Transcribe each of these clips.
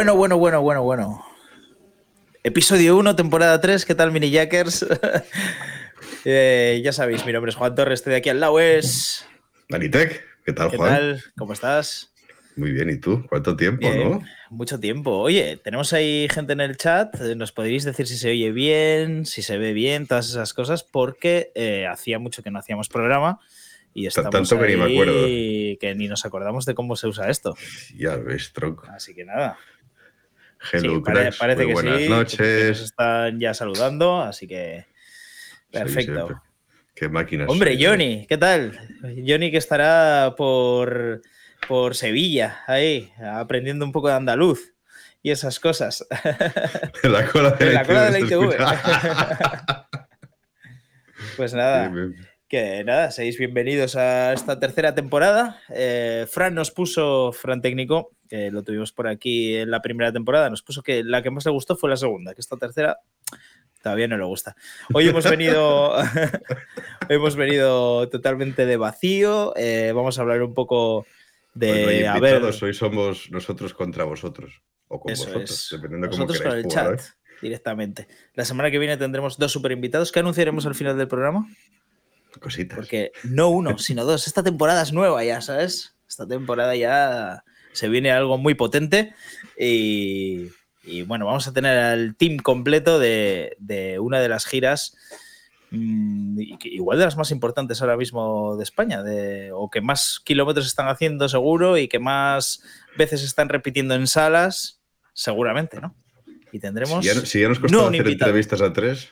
Bueno, bueno, bueno, bueno, bueno. Episodio 1, temporada 3. ¿Qué tal, mini jackers? Eh, ya sabéis, mi nombre es Juan Torres, estoy de aquí al lado. Es. Danitec, ¿qué tal, ¿Qué Juan? tal? ¿Cómo estás? Muy bien, ¿y tú? ¿Cuánto tiempo, Bien, no? Mucho tiempo. Oye, tenemos ahí gente en el chat. eh, Nos podéis decir si se oye bien, si se ve bien, todas esas cosas, porque eh, hacía mucho que no hacíamos programa y estamos tanto que ni me acuerdo. que ni nos acordamos de cómo se usa esto. Ya ves, tronco. Así que nada. Hello, Sí, cracks. parece Muy que buenas sí. que Nos noches. están ya saludando, así que perfecto. Qué máquinas. Hombre, ¿eh? Johnny, ¿qué tal? Johnny que estará por, por Sevilla, ahí, aprendiendo un poco de andaluz y esas cosas. En la cola de la cola de la se ITV. Pues nada, Bien, bien. Que nada, seáis bienvenidos a esta tercera temporada. Eh, Fran nos puso, Fran Técnico, que lo tuvimos por aquí en la primera temporada, nos puso que la que más le gustó fue la segunda, que esta tercera todavía no le gusta. Hoy hemos venido, hoy hemos venido totalmente de vacío. eh, vamos a hablar un poco de, no hay a ver, hoy somos nosotros contra vosotros. O con Eso vosotros, es. dependiendo de cómo queráis el jugar, chat ¿eh? directamente. La semana que viene tendremos dos super invitados que anunciaremos al final del programa. Cositas. Porque no uno, sino dos. Esta temporada es nueva ya, ¿sabes? Esta temporada ya se viene algo muy potente y, y bueno, vamos a tener al team completo de, de una de las giras, mm, igual de las más importantes ahora mismo de España, de, o que más kilómetros están haciendo seguro y que más veces están repitiendo en salas, seguramente, ¿no? Y tendremos... Si ya, si ya nos no un hacer entrevistas a tres,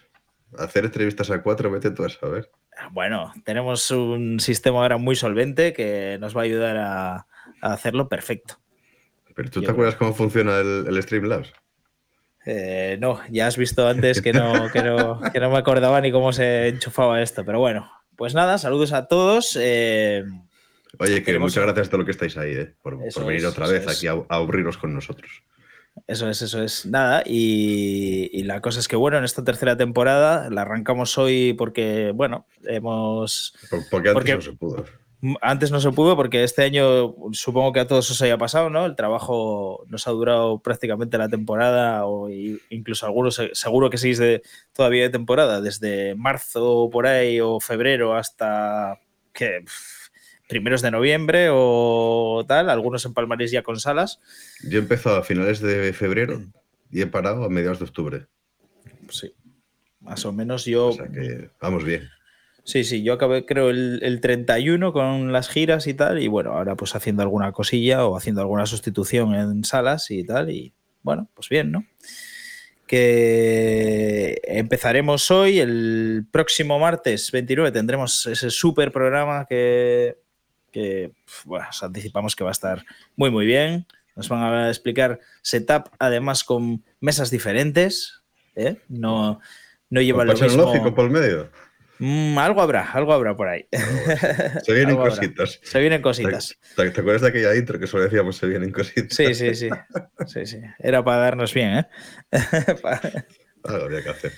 hacer entrevistas a cuatro, vete tú a saber. Bueno, tenemos un sistema ahora muy solvente que nos va a ayudar a, a hacerlo perfecto. Pero tú Yo te acuerdas cómo funciona el, el Streamlabs? Eh, no, ya has visto antes que no, que, no, que no me acordaba ni cómo se enchufaba esto, pero bueno, pues nada, saludos a todos. eh, Oye, que Tenemos- muchas gracias a todos los que estáis ahí, ¿eh? por, venir es, otra vez es. aquí a, a aburriros con nosotros. Eso es, eso es, nada. Y, y la cosa es que, bueno, en esta tercera temporada la arrancamos hoy porque, bueno, hemos Por- Porque antes Porque- no se pudo. Antes no se pudo porque este año supongo que a todos os haya pasado, ¿no? El trabajo nos ha durado prácticamente la temporada o incluso algunos se- seguro que seguís de, todavía de temporada, desde marzo por ahí o febrero hasta que primeros de noviembre o tal, algunos en Palmarés ya con salas. Yo he empezado a finales de febrero y he parado a mediados de octubre. Sí. Más o menos yo O sea que vamos bien. Sí, sí, yo acabé creo el, el 31 con las giras y tal, y bueno, ahora pues haciendo alguna cosilla o haciendo alguna sustitución en salas y tal, y bueno, pues bien, ¿no? Que empezaremos hoy, el próximo martes 29 tendremos ese super programa que, que bueno, os anticipamos que va a estar muy muy bien. Nos van a explicar setup además con mesas diferentes, ¿eh? No, no lleva ¿Con lo mismo. lógico por el medio? Mm, algo habrá, algo habrá por ahí. Se vienen habrá. cositas. Se vienen ¿Te, cositas. te- te acuerdas de aquella intro que solo decíamos se vienen cositas? Sí, sí, sí. Sí, sí. Era para darnos bien, ¿eh? Algo había que hacer.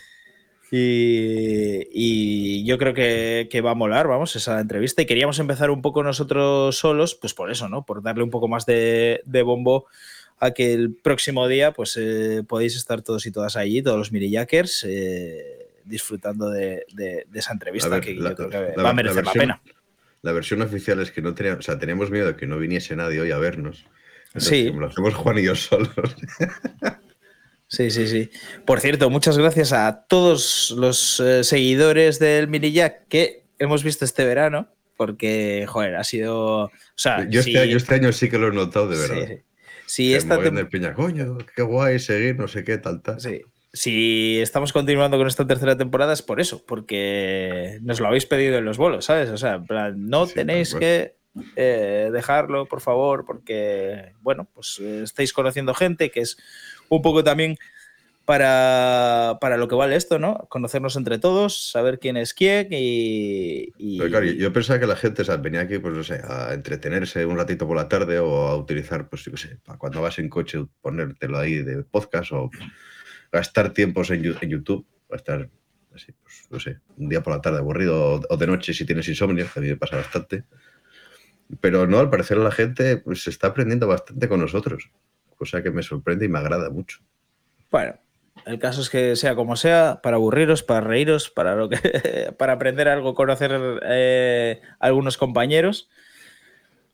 Y, y yo creo que, que va a molar, vamos, esa entrevista. Y queríamos empezar un poco nosotros solos, pues por eso, ¿no? Por darle un poco más de, de bombo a que el próximo día, pues eh, podéis estar todos y todas allí, todos los mirijackers, eh, disfrutando de, de- de esa entrevista ver, que la- yo creo que la- va a merecer la, versión- pena. La versión oficial es que no teníamos, o sea, teníamos miedo de que no viniese nadie hoy a vernos. Entonces, Sí. lo hacemos Juan y yo solos. Sí, sí, sí. Por cierto, muchas gracias a todos los eh, seguidores del Mini Jack que hemos visto este verano, porque, joder, ha sido. O sea, yo, si- este, yo este año sí que lo he notado de sí, verdad. sí. Si Que esta tem- el piña, coño, qué guay seguir, no sé qué, tal, tal. sí. Si estamos continuando con esta tercera temporada es por eso, porque nos lo habéis pedido en los bolos, ¿sabes? O sea, en plan, no Sí, tenéis que eh, dejarlo, por favor, porque, bueno, pues eh, estáis conociendo gente que es un poco también para, para lo que vale esto, ¿no? Conocernos entre todos, saber quién es quién y... claro, yo- pensaba que la gente o sea, venía aquí, pues no sé, a entretenerse un ratito por la tarde o a utilizar, pues yo qué sé, para cuando vas en coche, ponértelo ahí de podcast o gastar tiempos en, YouTube, gastar así, pues no sé, un día por la tarde aburrido o, de noche si tienes insomnio, que pasa bastante. Pero no, al parecer la gente pues, se está aprendiendo bastante con nosotros. Cosa que me sorprende y me agrada mucho. Bueno, el caso es que sea como sea, para aburriros, para reíros, para lo que, para aprender algo, conocer eh, algunos compañeros,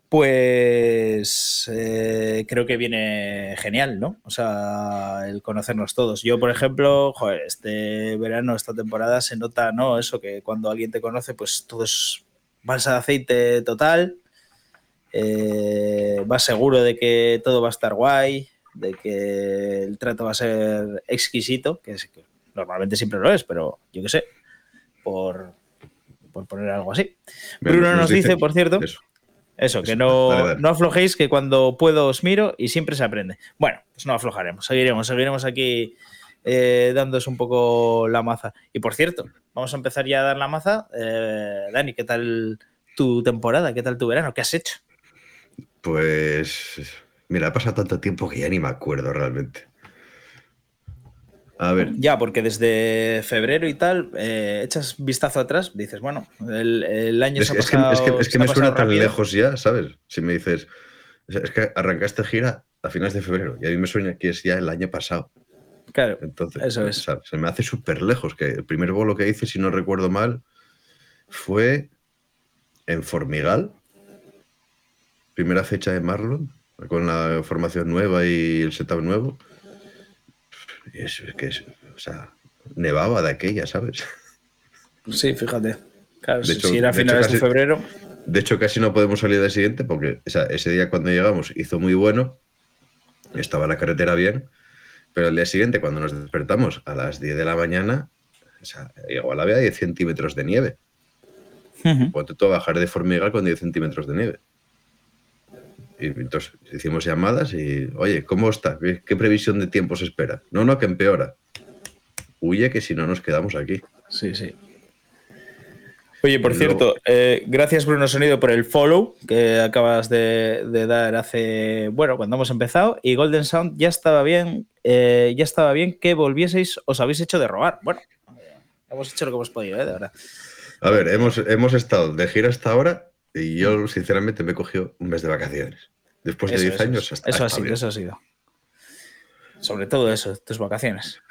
pues eh, creo que viene genial, ¿no? O sea, el conocernos todos. Yo, por ejemplo, este verano, esta temporada se nota, ¿no? Eso que cuando alguien te conoce, pues todo es balsa de aceite total. Eh, vas seguro de que todo va a estar guay, de que el trato va a ser exquisito, que, es, que normalmente siempre lo es, pero yo qué sé, por, por poner algo así. Bruno nos, dice, por cierto, eso, que no, no aflojéis, que cuando puedo os miro y siempre se aprende. Bueno, pues no aflojaremos, seguiremos, seguiremos aquí eh, dándos un poco la maza. Y por cierto, vamos a empezar ya a dar la maza. Eh, Dani, ¿qué tal tu temporada? ¿Qué tal tu verano? ¿Qué has hecho? Pues, mira, ha pasado tanto tiempo que ya ni me acuerdo realmente. A ver. Ya, porque desde febrero y tal, eh, echas vistazo atrás, dices, bueno, el, año es, se ha es pasado. Que, es que, me suena tan rápido. lejos ya, ¿sabes? Si me dices, es que arrancaste gira a finales de febrero y a mí me suena que es ya el año pasado. Claro, Entonces, eso es. se me hace súper lejos. Que el primer bolo que hice, si no recuerdo mal, fue en Formigal. Primera fecha de Marlon, con la formación nueva y el setup nuevo. Y es, es que es, o sea, nevaba de aquella, ¿sabes? Sí, fíjate. Claro, De si- hecho- era de hecho, finales de febrero. De hecho, casi no podemos salir del siguiente porque o sea, ese día cuando llegamos hizo muy bueno, estaba la carretera bien, pero el día siguiente cuando nos despertamos a las 10 de la mañana, o sea, igual había 10 centímetros de nieve. Ponte tú a bajar de Formigal con 10 centímetros de nieve. Y entonces hicimos llamadas y, oye, ¿cómo está? ¿Qué, previsión de tiempo se espera? No, no, que empeora. Huye que si no nos quedamos aquí. Sí, sí. Oye, por cierto, eh, gracias Bruno Sonido por el follow que acabas de, de dar hace, bueno, cuando hemos empezado. Y Golden Sound ya estaba bien, eh, ya estaba bien que volvieseis, os habéis hecho de robar. Bueno, hemos hecho lo que hemos podido, ¿eh? De verdad. A ver, hemos, hemos estado de gira hasta ahora y yo, sinceramente, me he cogido un mes de vacaciones. Después de Eso, 10 eso, años, hasta, eso ha sido, eso ha sido. Sobre todo eso, tus vacaciones.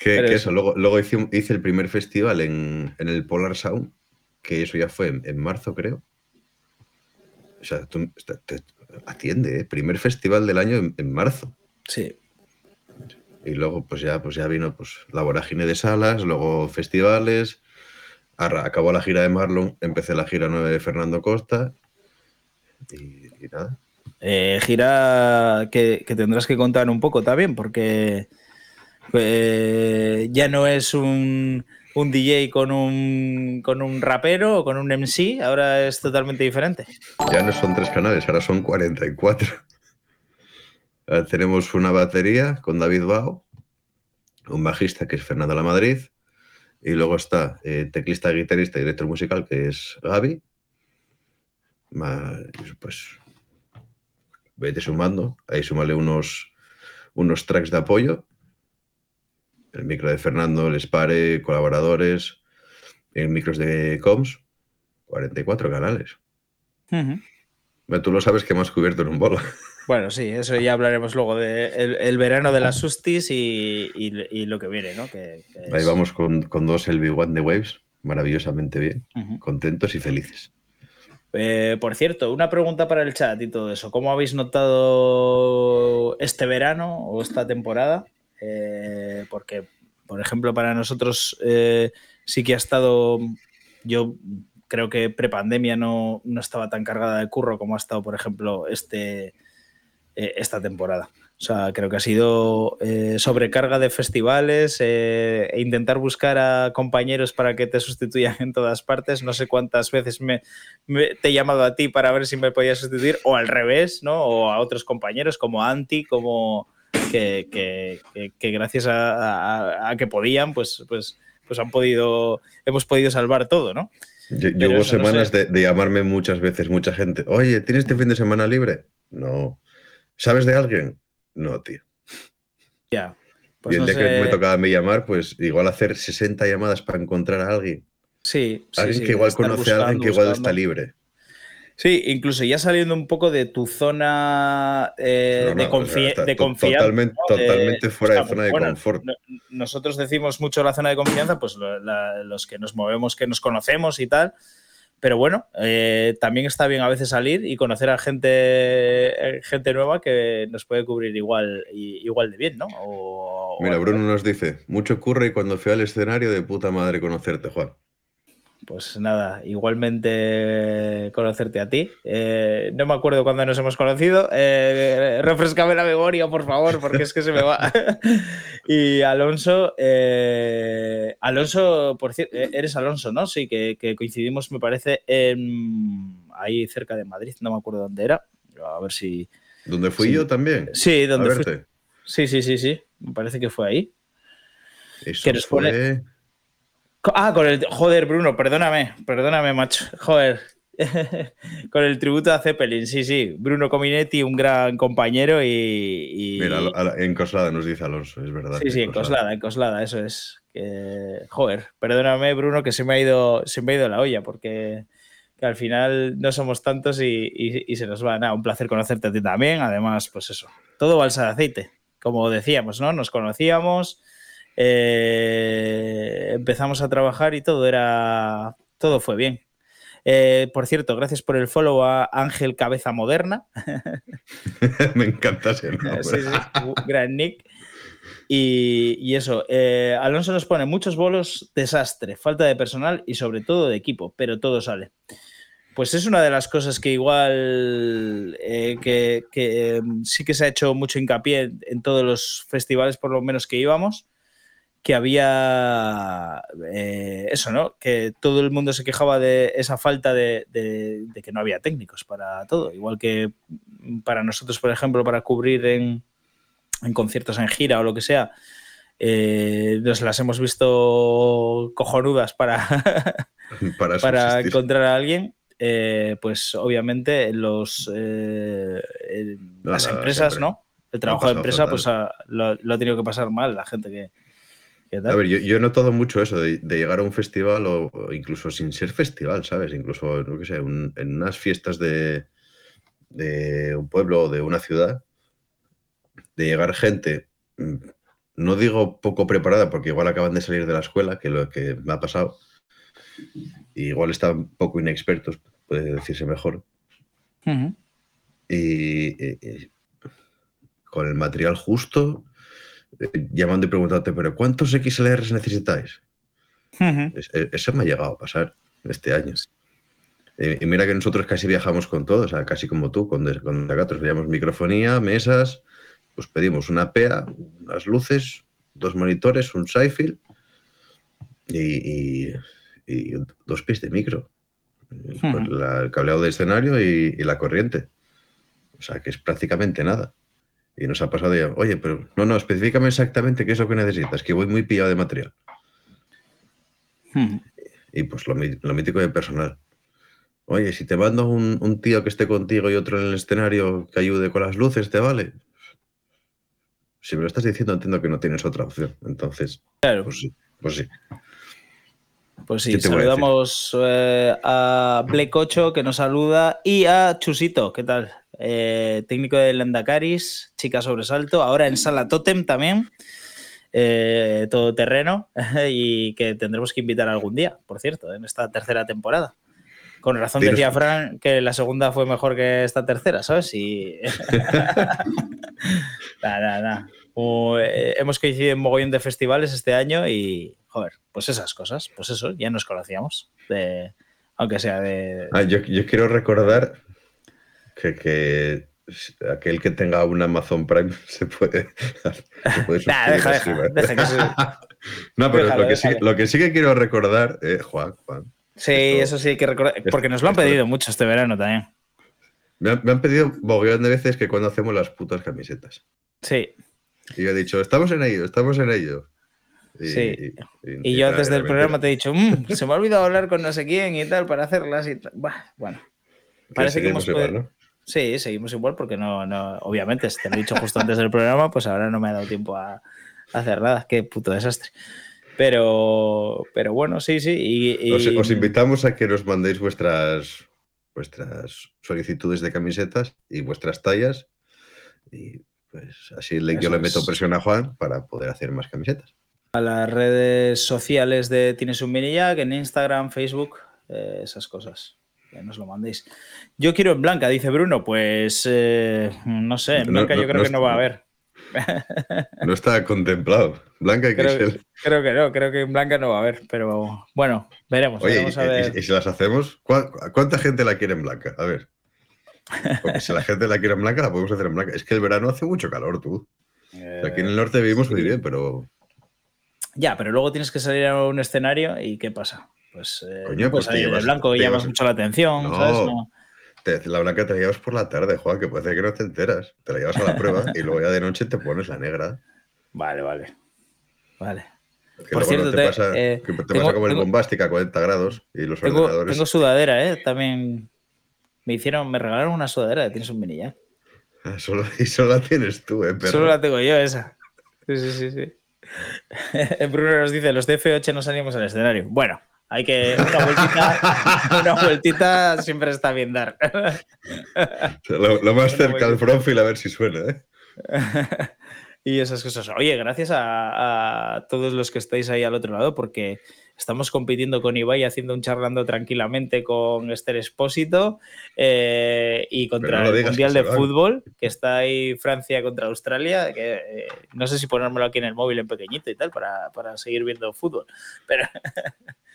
Que, eso. luego, luego hice, hice el primer festival en, en el Polar Sound, que eso ya fue en, en marzo, creo. O sea, tú te- te- atiende, ¿eh? primer festival del año en, en marzo. Sí. Y luego, pues ya, pues ya vino pues, la vorágine de salas, luego festivales. Acabó la gira de Marlon, empecé la gira nueva de Fernando Costa. Y, y nada. Eh, gira que, que tendrás que contar un poco también, porque eh, ya no es un, un DJ con un, con un rapero o con un MC, ahora es totalmente diferente. Ya no son tres canales, ahora son 44. Ahora tenemos una batería con David Bao, un bajista que es Fernando La Madrid, y luego está eh, teclista, guitarrista y director musical que es Gaby. Más, pues vete sumando, ahí súmale unos, unos tracks de apoyo. El micro de Fernando, el Spare, colaboradores, el micros de Coms, 44 canales. Ujú. Bueno, Tú lo sabes que hemos cubierto en un bolo. Bueno, sí, eso ya hablaremos luego de el, el verano de las sustis y, y- y lo que viene, ¿no? Que, que Ahí es- vamos con, con dos LB1 de Waves, maravillosamente bien, contentos y felices. Eh, por cierto, una pregunta para el chat y todo eso. ¿Cómo habéis notado este verano o esta temporada? Eh, porque, por ejemplo, para nosotros eh, sí que ha estado, yo creo que prepandemia no, no estaba tan cargada de curro como ha estado, por ejemplo, este, eh, esta temporada. O sea, creo que ha sido eh, sobrecarga de festivales eh, e intentar buscar a compañeros para que te sustituyan en todas partes. No sé cuántas veces me, me- te he llamado a ti para ver si me podías sustituir, o al revés, ¿no? O a otros compañeros como Anti, como que, que- que- que gracias a, a- a que podían, pues, pues, pues han podido, hemos podido salvar todo, ¿no? Yo, yo hubo no semanas sé. de, de llamarme muchas veces, mucha gente. Oye, ¿tienes este fin de semana libre? No. ¿Sabes de alguien? No, tío. Ya. Pues y el no día que me tocaba a mí llamar, pues igual hacer 60 llamadas para encontrar a alguien. Sí, sí, Alguien sí, que igual conoce a alguien que igual buscando. está libre. Sí, incluso ya saliendo un poco de tu zona eh, de, confianza. Totalmente, fuera de zona de confort. nosotros decimos mucho la zona de confianza, pues los que nos movemos, que nos conocemos y tal. Pero bueno, eh, también está bien a veces salir y conocer a gente, eh, gente nueva que nos puede cubrir igual, igual de bien, ¿no? Mira, Bruno nos dice, mucho curre y cuando fui al escenario de puta madre conocerte, Juan. Pues nada, igualmente conocerte a ti. Eh, no me acuerdo cuándo nos hemos conocido. Eh, refrescame la memoria, por favor, porque es que se me va. y Alonso, eh, Alonso, por cierto, eres Alonso, ¿no? Sí, que, coincidimos, me parece, en, ahí cerca de Madrid, no me acuerdo dónde era. A ver si. ¿Dónde fui yo también? Sí, donde fui. Sí, sí, sí, sí. Me parece que fue ahí. Eso fue... Ah, con el. Joder, Bruno, perdóname, perdóname, macho. Joder. con el tributo a Zeppelin, sí, sí. Bruno Cominetti, un gran compañero y. Mira, en Coslada nos dice Alonso, es verdad. Sí, sí, en Coslada, en Coslada, eso es. joder, perdóname, Bruno, que se me ha ido, se me ha ido la olla, porque al final no somos tantos y, se nos va. Nada, un placer conocerte a ti también. Además, pues eso, todo balsa de aceite. Como decíamos, ¿no? Nos conocíamos eh, empezamos a trabajar y todo era. Todo fue bien. Eh, por cierto, gracias por el follow a Ángel Cabeza Moderna. Me encanta ese nombre. Sí, gran nick. Y, eso, eh, Alonso nos pone muchos bolos, desastre, falta de personal y sobre todo de equipo, pero todo sale. Pues es una de las cosas que igual que, sí que se ha hecho mucho hincapié en todos los festivales, por lo menos que íbamos, que había eh, eso, ¿no? Que todo el mundo se quejaba de esa falta de, que no había técnicos para todo. Igual que para nosotros, por ejemplo, para cubrir en, conciertos en gira o lo que sea, eh, nos las hemos visto cojonudas para, para, encontrar a alguien. Eh, pues obviamente los las empresas, ¿no? El trabajo de empresa, pues lo ha tenido que pasar mal la gente que, a ver, yo, he notado mucho eso de, llegar a un festival o, incluso sin ser festival, ¿sabes? Incluso, no sé, en unas fiestas de, un pueblo o de una ciudad, de llegar gente, mm, no digo poco preparada, porque igual acaban de salir de la escuela, que lo que me ha pasado, igual están poco inexpertos, puede decirse mejor. y, con el material justo llamando y preguntándote, pero ¿cuántos XLRs necesitáis? E, eso me ha llegado a pasar este año. Y, mira que nosotros casi viajamos con todo, o sea, casi como tú, con, con Decatur, pedíamos microfonía, mesas, pues pedimos una PEA, unas luces, dos monitores, un Sci-Fi y, dos pies de micro. el cableado de escenario y la corriente. O sea, que es prácticamente nada. Y nos ha pasado ya, oye, pero no, no, específicame exactamente qué es lo que necesitas, que voy muy pillado de material. Hmm. Y pues lo, mítico de personal. Oye, si te mando un, tío que esté contigo y otro en el escenario que ayude con las luces, ¿te vale? Si me lo estás diciendo, entiendo que no tienes otra opción. Entonces, claro. pues sí. Pues sí. Pues sí, saludamos eh, a, 8 que nos saluda y a Chusito, ¿qué tal? Eh, técnico de Lendacaris, chica sobresalto, ahora en Sala Totem también, eh, todo terreno y que tendremos que invitar algún día, por cierto, en esta tercera temporada. Con razón decía Fran que la segunda fue mejor que esta tercera, ¿sabes? Y... nada, nada. hemos coincidido en mogollón de festivales este año y, joder, pues esas cosas, pues eso, ya nos conocíamos, de, aunque sea de... Ah, yo, quiero recordar que, aquel que tenga un Amazon Prime se puede, deja, deja, No, pero lo, que sí, lo, que sí, que quiero recordar, eh, Juan, Juan. Sí, eso sí hay que recordar, porque nos lo han pedido mucho este verano también. Me han, me han pedido mogollón de veces que cuando hacemos las putas camisetas. Sí. Y yo he dicho, estamos en ello, estamos en ello. Y, sí. Y, yo desde el programa te he dicho, mm, se me ha olvidado hablar con no sé quién y tal para hacerlas y tal. Bueno, parece que hemos igual, ¿no? Sí, seguimos igual porque no, no, obviamente, te lo he dicho justo antes del programa, pues ahora no me ha dado tiempo a, hacer nada. Qué puto desastre. Pero, pero bueno, sí, sí. Y, os, invitamos a que nos mandéis vuestras vuestras solicitudes de camisetas y vuestras tallas. Y pues así le, yo le meto es. presión a Juan para poder hacer más camisetas. A las redes sociales de Tienes un Mini Jack, en Instagram, Facebook, eh, esas cosas. Que nos lo mandéis. Yo quiero en blanca, dice Bruno. Pues eh, no sé, en blanca no, yo creo no que no va a haber. No está contemplado. Blanca y Creo, Crisel. creo que no, creo que en blanca no va a haber. Pero bueno, veremos. Oye, veremos y, a y- ver. y si las hacemos, ¿cuá- ¿cuánta gente la quiere en blanca? A ver. Porque si la gente la quiere en blanca, la podemos hacer en blanca. Es que el verano hace mucho calor, tú. Aquí en el norte vivimos muy sí. bien, pero Ya, pero luego tienes que salir a un escenario y ¿qué pasa? Pues, eh, Coño, pues te salir de blanco y te llamas mucho la atención, No. ¿sabes? No. te- la blanca te la llevas por la tarde, Juan, que puede ser que no te enteras. Te la llevas a la prueba y luego ya de noche te pones la negra. Vale, vale. Vale. Que Por cierto, no te pasa, eh, que te tengo- pasa como el tengo- bombástica a 40 grados y los Tengo, ordenadores. tengo sudadera, ¿eh? También me hicieron, me regalaron una sudadera de Tienes un mini ya. Ah, Solo, y solo la tienes tú, eh, perro. Solo la tengo yo, esa. Sí, sí, sí, sí. Bruno nos dice, los de F8 no salimos al escenario. Bueno, hay que... Una vueltita, una vueltita siempre está bien dar. Lo, lo más cerca al Fronfield a ver si suena, ¿eh? y esas cosas. Oye, gracias a, a todos los que estáis ahí al otro lado, porque estamos compitiendo con Ibai haciendo un charlando tranquilamente con Esther Espósito eh, y contra no el Mundial de. Fútbol, que está ahí Francia contra Australia, que eh, no sé si ponérmelo aquí en el móvil en pequeñito y tal, para, para seguir viendo fútbol. Pero,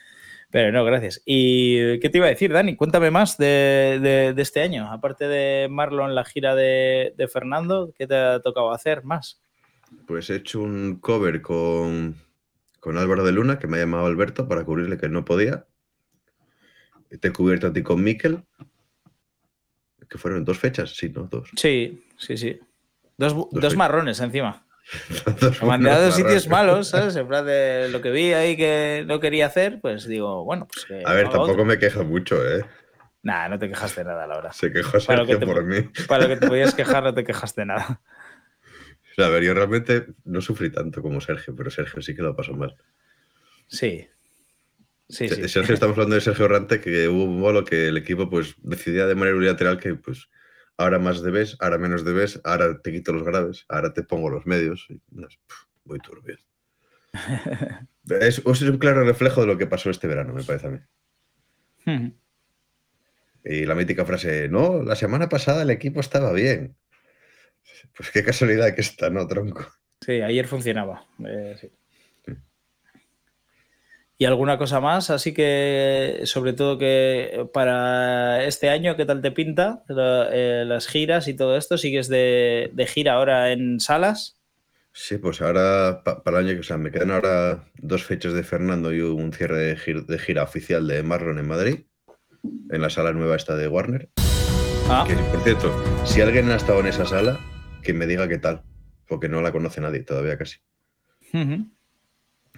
pero no, gracias. ¿Y qué te iba a decir, Dani? Cuéntame más de, de- de este año. Aparte de Marlon, la gira de, de Fernando, ¿qué te ha tocado hacer más? Pues he hecho un cover con, con Álvaro de Luna, que me ha llamado Alberto para cubrirle que no podía. Te he cubierto a ti con Miquel. Que fueron dos fechas, sí, ¿no? Dos. Sí, sí, sí. Dos, Dos marrones encima. Me mandé a dos sitios malos, ¿sabes? En plan de lo que vi ahí que no quería hacer, pues digo, bueno, pues que. A ver, tampoco otro. me queja mucho, ¿eh? Nah, no te quejaste nada, la verdad. Se quejó lo Sergio te- por mí. Para lo que te podías quejar, no te quejaste nada. A ver, yo realmente no sufrí tanto como Sergio, pero Sergio sí que lo pasó mal. Sí. Sí. Sergio, estamos hablando de Sergio Rante, que hubo un bolo que el equipo pues decidía de manera unilateral que pues ahora más debes, ahora menos debes, ahora te quito los graves, ahora te pongo los medios. muy turbio. Es, es un claro reflejo de lo que pasó este verano, me parece a mí. Y la mítica frase, no, la semana pasada el equipo estaba bien. Pues qué casualidad que está, ¿no, tronco? Sí, ayer funcionaba. eh, sí. ¿Y alguna cosa más? Así que, sobre todo que para este año, ¿qué tal te pinta? La- eh, las giras y todo esto. ¿Sigues de, de gira ahora en salas? Sí, pues ahora pa- para el año que o sea, me quedan ahora dos fechas de Fernando y un cierre de, gir- de gira oficial de Marlon en Madrid, en la sala nueva esta de Warner. Ah, Que, por cierto, si alguien ha estado en esa sala, que me diga qué tal, porque no la conoce nadie todavía casi. ujú.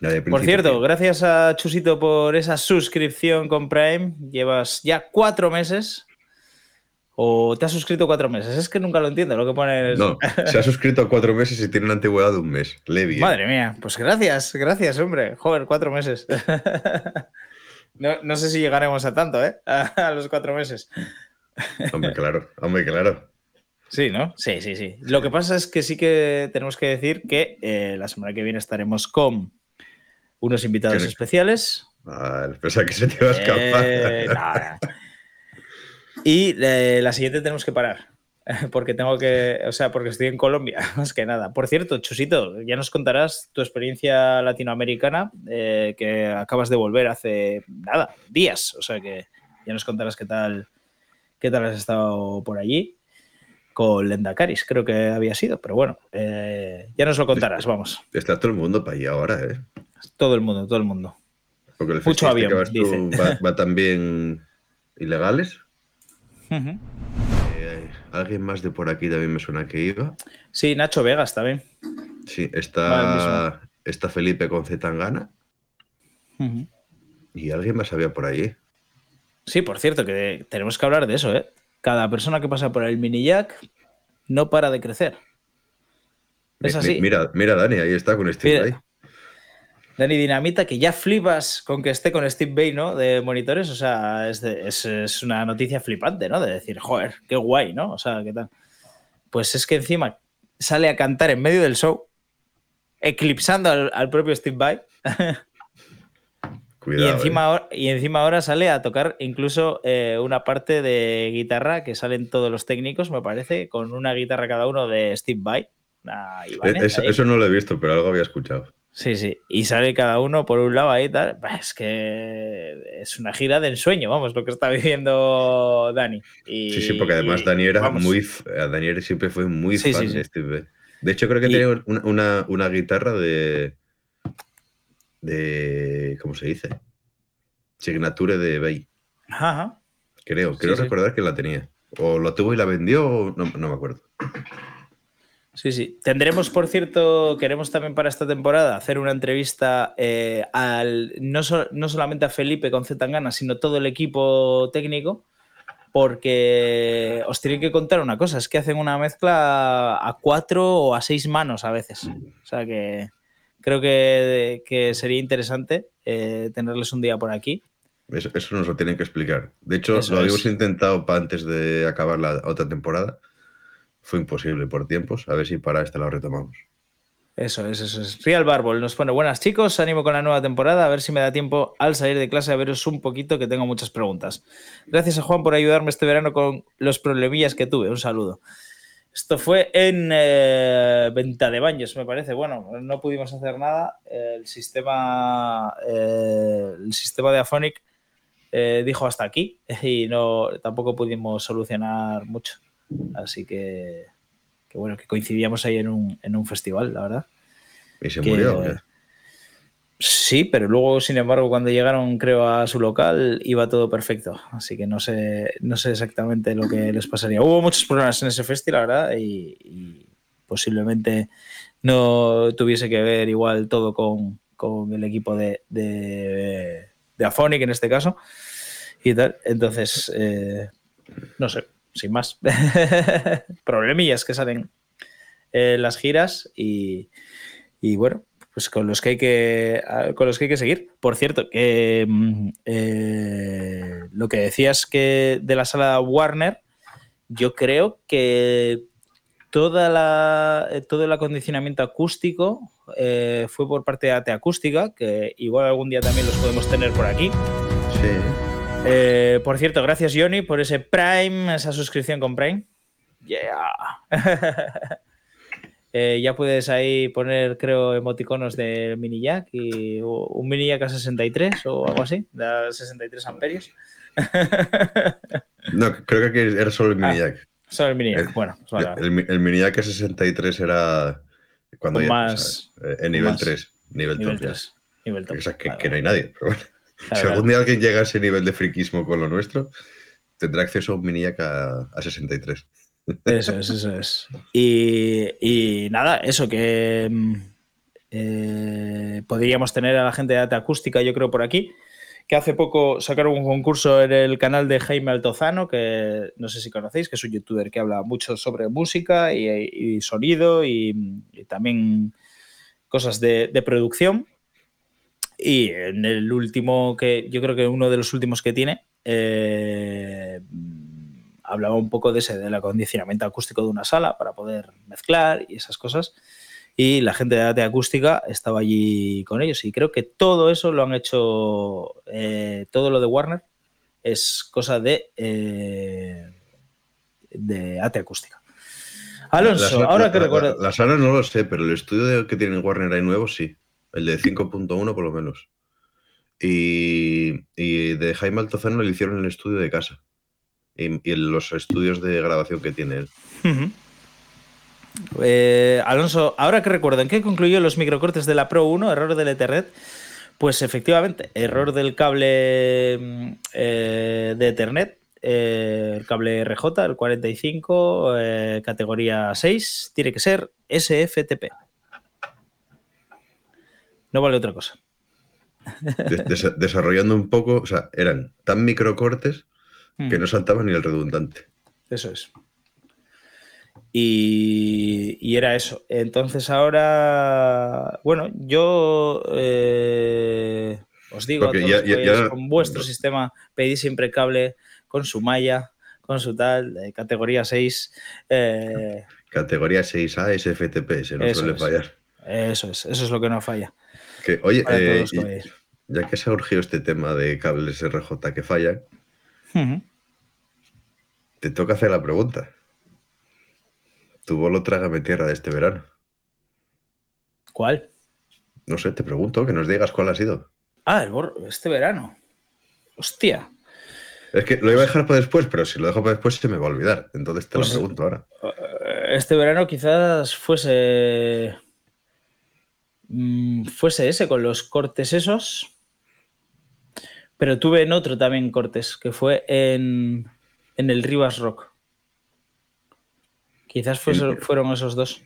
La de Por cierto, gracias a Chusito por esa suscripción con Prime. Llevas ya cuatro meses. ¿O te has suscrito cuatro meses? Es que nunca lo entiendo lo que pones. No, se ha suscrito a cuatro meses y tiene una antigüedad de un mes. Le bien. Madre mía, pues gracias, gracias, hombre. Joder, cuatro meses. No, no sé si llegaremos a tanto, ¿eh? A, los cuatro meses. Hombre, claro, hombre, claro. Sí, ¿no? Sí, sí, sí. Lo que pasa es que sí que tenemos que decir que eh, la semana que viene estaremos con unos invitados especiales. Ah, pensaba que se te iba a escapar. Eh, nada. Y eh, la siguiente tenemos que parar. Porque tengo que, o sea, porque estoy en Colombia, más que nada. Por cierto, Chusito, ya nos contarás tu experiencia latinoamericana, eh, que acabas de volver hace nada, días. O sea que ya nos contarás qué tal, qué tal has estado por allí. Con Lenda Caris, creo que había sido, pero bueno, eh, ya nos lo contarás, vamos. Está todo el mundo para allá ahora, ¿eh? Todo el mundo, todo el mundo. Porque el Mucho que avión, vas tú dice. va, va también ilegales. Eh, alguien más de por aquí también me suena que iba. Sí, Nacho Vegas también. Sí, está, está Felipe con Zetangana y alguien más había por allí. Sí, por cierto, que tenemos que hablar de eso, ¿eh? Cada persona que pasa por el mini jack no para de crecer. Es así. mi- Mira, mira, Dani, ahí está con Steve Mira. Ray. Dani Dinamita, que ya flipas con que esté con Steve Bay, ¿no? De monitores, o sea, es, es, es, una noticia flipante, ¿no? De decir, joder, qué guay, ¿no? O sea, ¿qué tal? Pues es que encima sale a cantar en medio del show, eclipsando al, al propio Steve Vai. Cuidado, y, encima, eh. ahora, y encima ahora sale a tocar incluso eh, una parte de guitarra que salen todos los técnicos, me parece, con una guitarra cada uno de Steve Vai. Eso, ahí. eso no lo he visto, pero algo había escuchado. Sí, sí. Y sale cada uno por un lado ahí tal. Es que es una gira de ensueño, vamos, lo que está viviendo Dani. Y, Sí, sí, porque además Dani era vamos, muy. eh, Dani siempre fue muy Sí, fan sí, de sí. Steve Vai. De hecho, creo que Y- tenía una, una, una guitarra de. de. ¿Cómo se dice? Signature de Bay. Ajá. Creo, creo recordar que la tenía. O lo tuvo y la vendió, o no, no me acuerdo. Sí, sí. Tendremos, por cierto, queremos también para esta temporada hacer una entrevista eh, al, no, so- no solamente a Felipe con Zetangana, sino todo el equipo técnico, porque os tienen que contar una cosa, es que hacen una mezcla a cuatro o a seis manos a veces. O sea que creo que, que sería interesante eh, tenerles un día por aquí. Eso, eso nos lo tienen que explicar. De hecho, Eso lo habíamos es. intentado para antes de acabar la otra temporada. Fue imposible por tiempos. A ver si para esta lo retomamos. Eso es, eso es. Real Barbol nos pone buenas chicos, ánimo con la nueva temporada, a ver si me da tiempo al salir de clase a veros un poquito que tengo muchas preguntas. Gracias a Juan por ayudarme este verano con los problemillas que tuve. Un saludo. Esto fue en eh, Venta de Baños, me parece. Bueno, no pudimos hacer nada. El sistema, eh, el sistema de Afonic eh, dijo hasta aquí y no tampoco pudimos solucionar mucho. Así que, que bueno, que coincidíamos ahí en un, en un festival, la verdad. Y se Que- murió. ¿o qué? Sí, pero luego, sin embargo, cuando llegaron, creo, a su local, iba todo perfecto. Así que no sé, no sé exactamente lo que les pasaría. Hubo muchos problemas en ese festival, la verdad, y, y posiblemente no tuviese que ver igual todo con, con el equipo de, de, de Afonic en este caso. Y tal. Entonces, eh, no sé, sin más. Problemillas que salen en las giras y, y bueno, pues con los que hay que con los que hay que seguir. Por cierto, mm, eh, lo que decías que de la sala Warner, yo creo que toda la, eh, todo el acondicionamiento acústico eh, fue por parte de AT Acústica, que igual algún día también los podemos tener por aquí. Sí. Eh, por cierto, gracias Johnny por ese Prime, esa suscripción con Prime. Yeah. Eh, ya puedes ahí poner, creo, emoticonos de mini jack y un mini jack a 63 o algo así, de 63 amperios. No, creo que aquí era solo el Ah, mini jack. Solo el mini jack. El- Bueno, pues vale, vale. El, el mini jack 63 era cuando ya más- empezaba, eh, en nivel más 3. Nivel, nivel top ya. 3. Nivel top. O sea, que, Vale, que no hay nadie. Pero bueno. Claro, si algún claro. día alguien llega a ese nivel de friquismo con lo nuestro, tendrá acceso a un mini jack a, a 63. Eso es, eso es. Y, y nada, eso que mm, eh, podríamos tener a la gente de Data Acústica, yo creo, por aquí, que hace poco sacaron un concurso en el canal de Jaime Altozano, que no sé si conocéis, que es un youtuber que habla mucho sobre música y, y sonido y, y también cosas de, de producción. Y en el último que yo creo que uno de los últimos que tiene, eh, hablaba un poco de ese, del acondicionamiento acústico de una sala para poder mezclar y esas cosas. Y la gente de Ate Acústica estaba allí con ellos. Y creo que todo eso lo han hecho, eh, todo lo de Warner es cosa de, eh, de Ate Acústica. Alonso, La ahora la- que recuerdo. La, sala no lo sé, pero el estudio que tiene Warner ahí nuevo sí. El de 5.1 por lo menos. Y, de Jaime Altozano lo hicieron en el estudio de casa. Y, en los estudios de grabación que tiene él. Eh, Alonso, ahora que recuerdo, ¿en qué concluyó los microcortes de la Pro 1? Error del Ethernet. Pues efectivamente, error del cable mm, eh, de Ethernet, eh, el cable RJ, el 45, eh, categoría 6, tiene que ser SFTP. No vale otra cosa. Des- desa- desarrollando un poco, o sea, eran tan microcortes que Mm. no saltaba ni el redundante. Eso es. Y, y era eso. Entonces ahora, bueno, yo eh, os digo, a todos ya- los ya- que ya- con vuestro sistema pedís siempre cable con su malla, con su tal, eh, categoría 6. eh, Categoría 6A SFTP, se no Eso suele es. fallar. eso es, eso es lo que no falla. Que, oye, eh, y- ya que se ha urgido este tema de cables RJ que fallan, te toca hacer la pregunta. Tu bolo trágame tierra de este verano. ¿Cuál? No sé, te pregunto, que nos digas cuál ha sido. Ah, el este verano. Hostia. Es que lo iba a dejar para después, pero si lo dejo para después se me va a olvidar. Entonces te Pues- lo pregunto ahora. Eh, Este verano quizás fuese. Mm, fuese ese con los cortes esos. Pero tuve en otro también cortes, que fue en, en el Rivas Rock. Quizás fuese- fueron esos dos.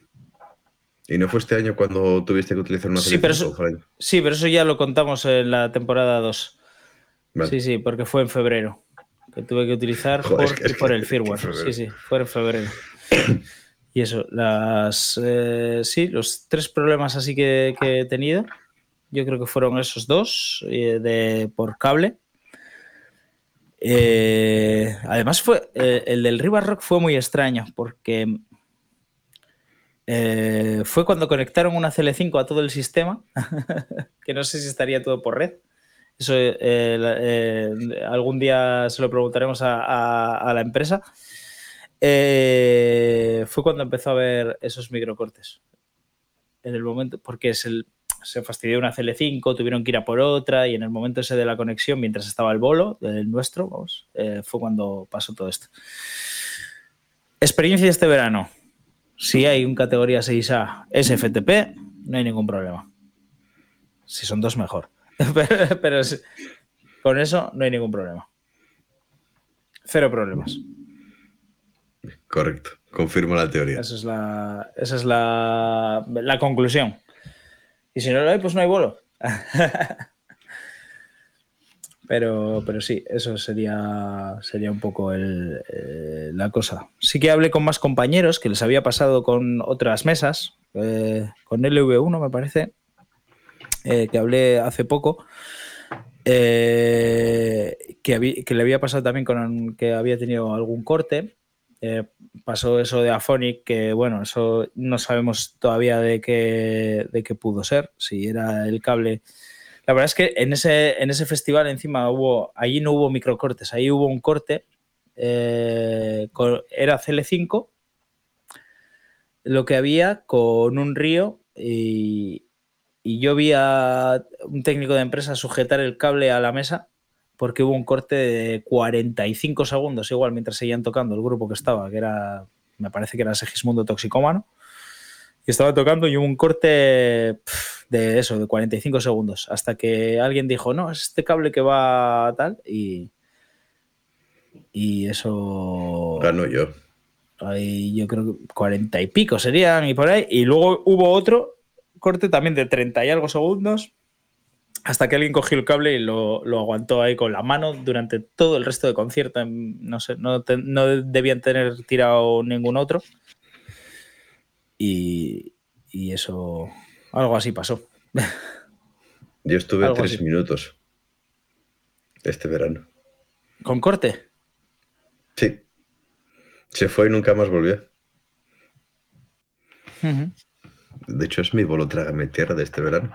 ¿Y no fue este año cuando tuviste que utilizar una Sí, pero eso-. Sí, pero eso ya lo contamos en la temporada 2. Vale. Sí, sí, porque fue en febrero. Que tuve que utilizar Joder, por, es que- es por el firmware. Sí, sí, fue en febrero. Y eso, las eh, sí, los tres problemas así que, que he tenido, yo creo que fueron esos dos eh, de por cable. Eh, además fue el del River Rock fue muy extraño porque fue cuando conectaron una CL5 a todo el sistema, que no sé si estaría todo por red. Eso algún día se lo preguntaremos a la empresa. Eh, fue cuando empezó a haber esos microcortes. En el momento, porque se fastidió una CL5, tuvieron que ir a por otra y en el momento ese de la conexión, mientras estaba el bolo, el nuestro, vamos, eh, fue cuando pasó todo esto. Experiencia este verano. Si hay un categoría 6A SFTP, no hay ningún problema. Si son dos, mejor. pero con eso no hay ningún problema. Cero problemas. Correcto, confirmo la teoría. Esa es la, esa es la, la conclusión. Y si no lo hay, pues no hay bolo. pero, pero sí, eso sería, sería un poco el, eh, la cosa. Sí que hablé con más compañeros que les había pasado con otras mesas, eh, con LV1 me parece, eh, que hablé hace poco. que, que le había pasado también con que había tenido algún corte. Eh, pasó eso de Afonic, que bueno, eso no sabemos todavía de qué, de qué pudo ser, si era el cable. La verdad es que en ese, en ese festival encima hubo, allí no hubo microcortes, ahí hubo un corte, eh, era CL5, lo que había con un río y yo vi a un técnico de empresa sujetar el cable a la mesa porque hubo un corte de 45 segundos, igual, mientras seguían tocando el grupo que estaba, que era, me parece que era Segismundo Toxicómano, y estaba tocando y hubo un corte de eso, de 45 segundos, hasta que alguien dijo, no, es este cable que va tal, y, y eso... Gano yo. Ahí yo creo que 40 y pico serían y por ahí. Y luego hubo otro corte también de 30 y algo segundos hasta que alguien cogió el cable y lo, lo aguantó ahí con la mano durante todo el resto de concierto. En- No sé, no, te- no debían tener tirado ningún otro. Y, y eso, algo así pasó. Yo estuve Algo tres así. minutos este verano. ¿Con corte? Sí. Se fue y nunca más volvió. De hecho, es mi bolo trágame tierra de este verano.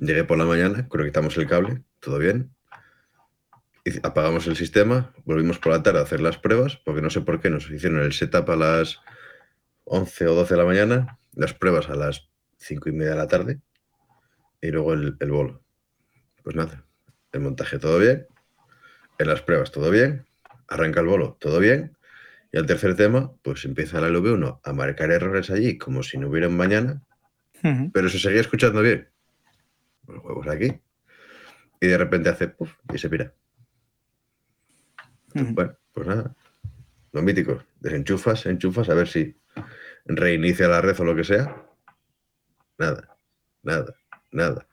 Llegué por la mañana, conectamos el cable, todo bien. Y apagamos el sistema, volvimos por la tarde a hacer las pruebas, porque no sé por qué nos hicieron el setup a las 11 o 12 de la mañana, las pruebas a las 5 y media de la tarde, y luego el, el bolo. Pues nada, el montaje todo bien, en las pruebas todo bien, arranca el bolo todo bien, y al tercer tema, pues empieza la LV1 a marcar errores allí como si no hubiera un mañana, pero se seguía escuchando bien. Los huevos aquí. Y de repente hace puff y se pira. Bueno, pues nada. Lo mítico. Desenchufas, enchufas, a ver si reinicia la red o lo que sea. Nada, nada, nada.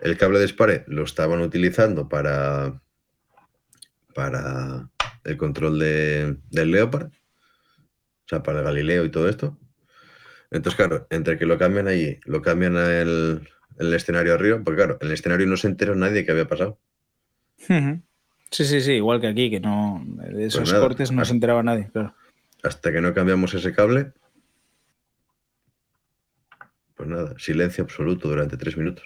El cable de Spare lo estaban utilizando para, para el control de- del Leopard. o sea, para el Galileo y todo esto. Entonces, claro, entre que lo cambian allí, lo cambian el, el escenario arriba, porque claro, en el escenario no se enteró nadie que había pasado. Sí, sí, sí, igual que aquí, que no, de Pues esos nada, cortes no se enteraba nadie, claro. Hasta que no cambiamos ese cable, pues nada, silencio absoluto durante tres minutos.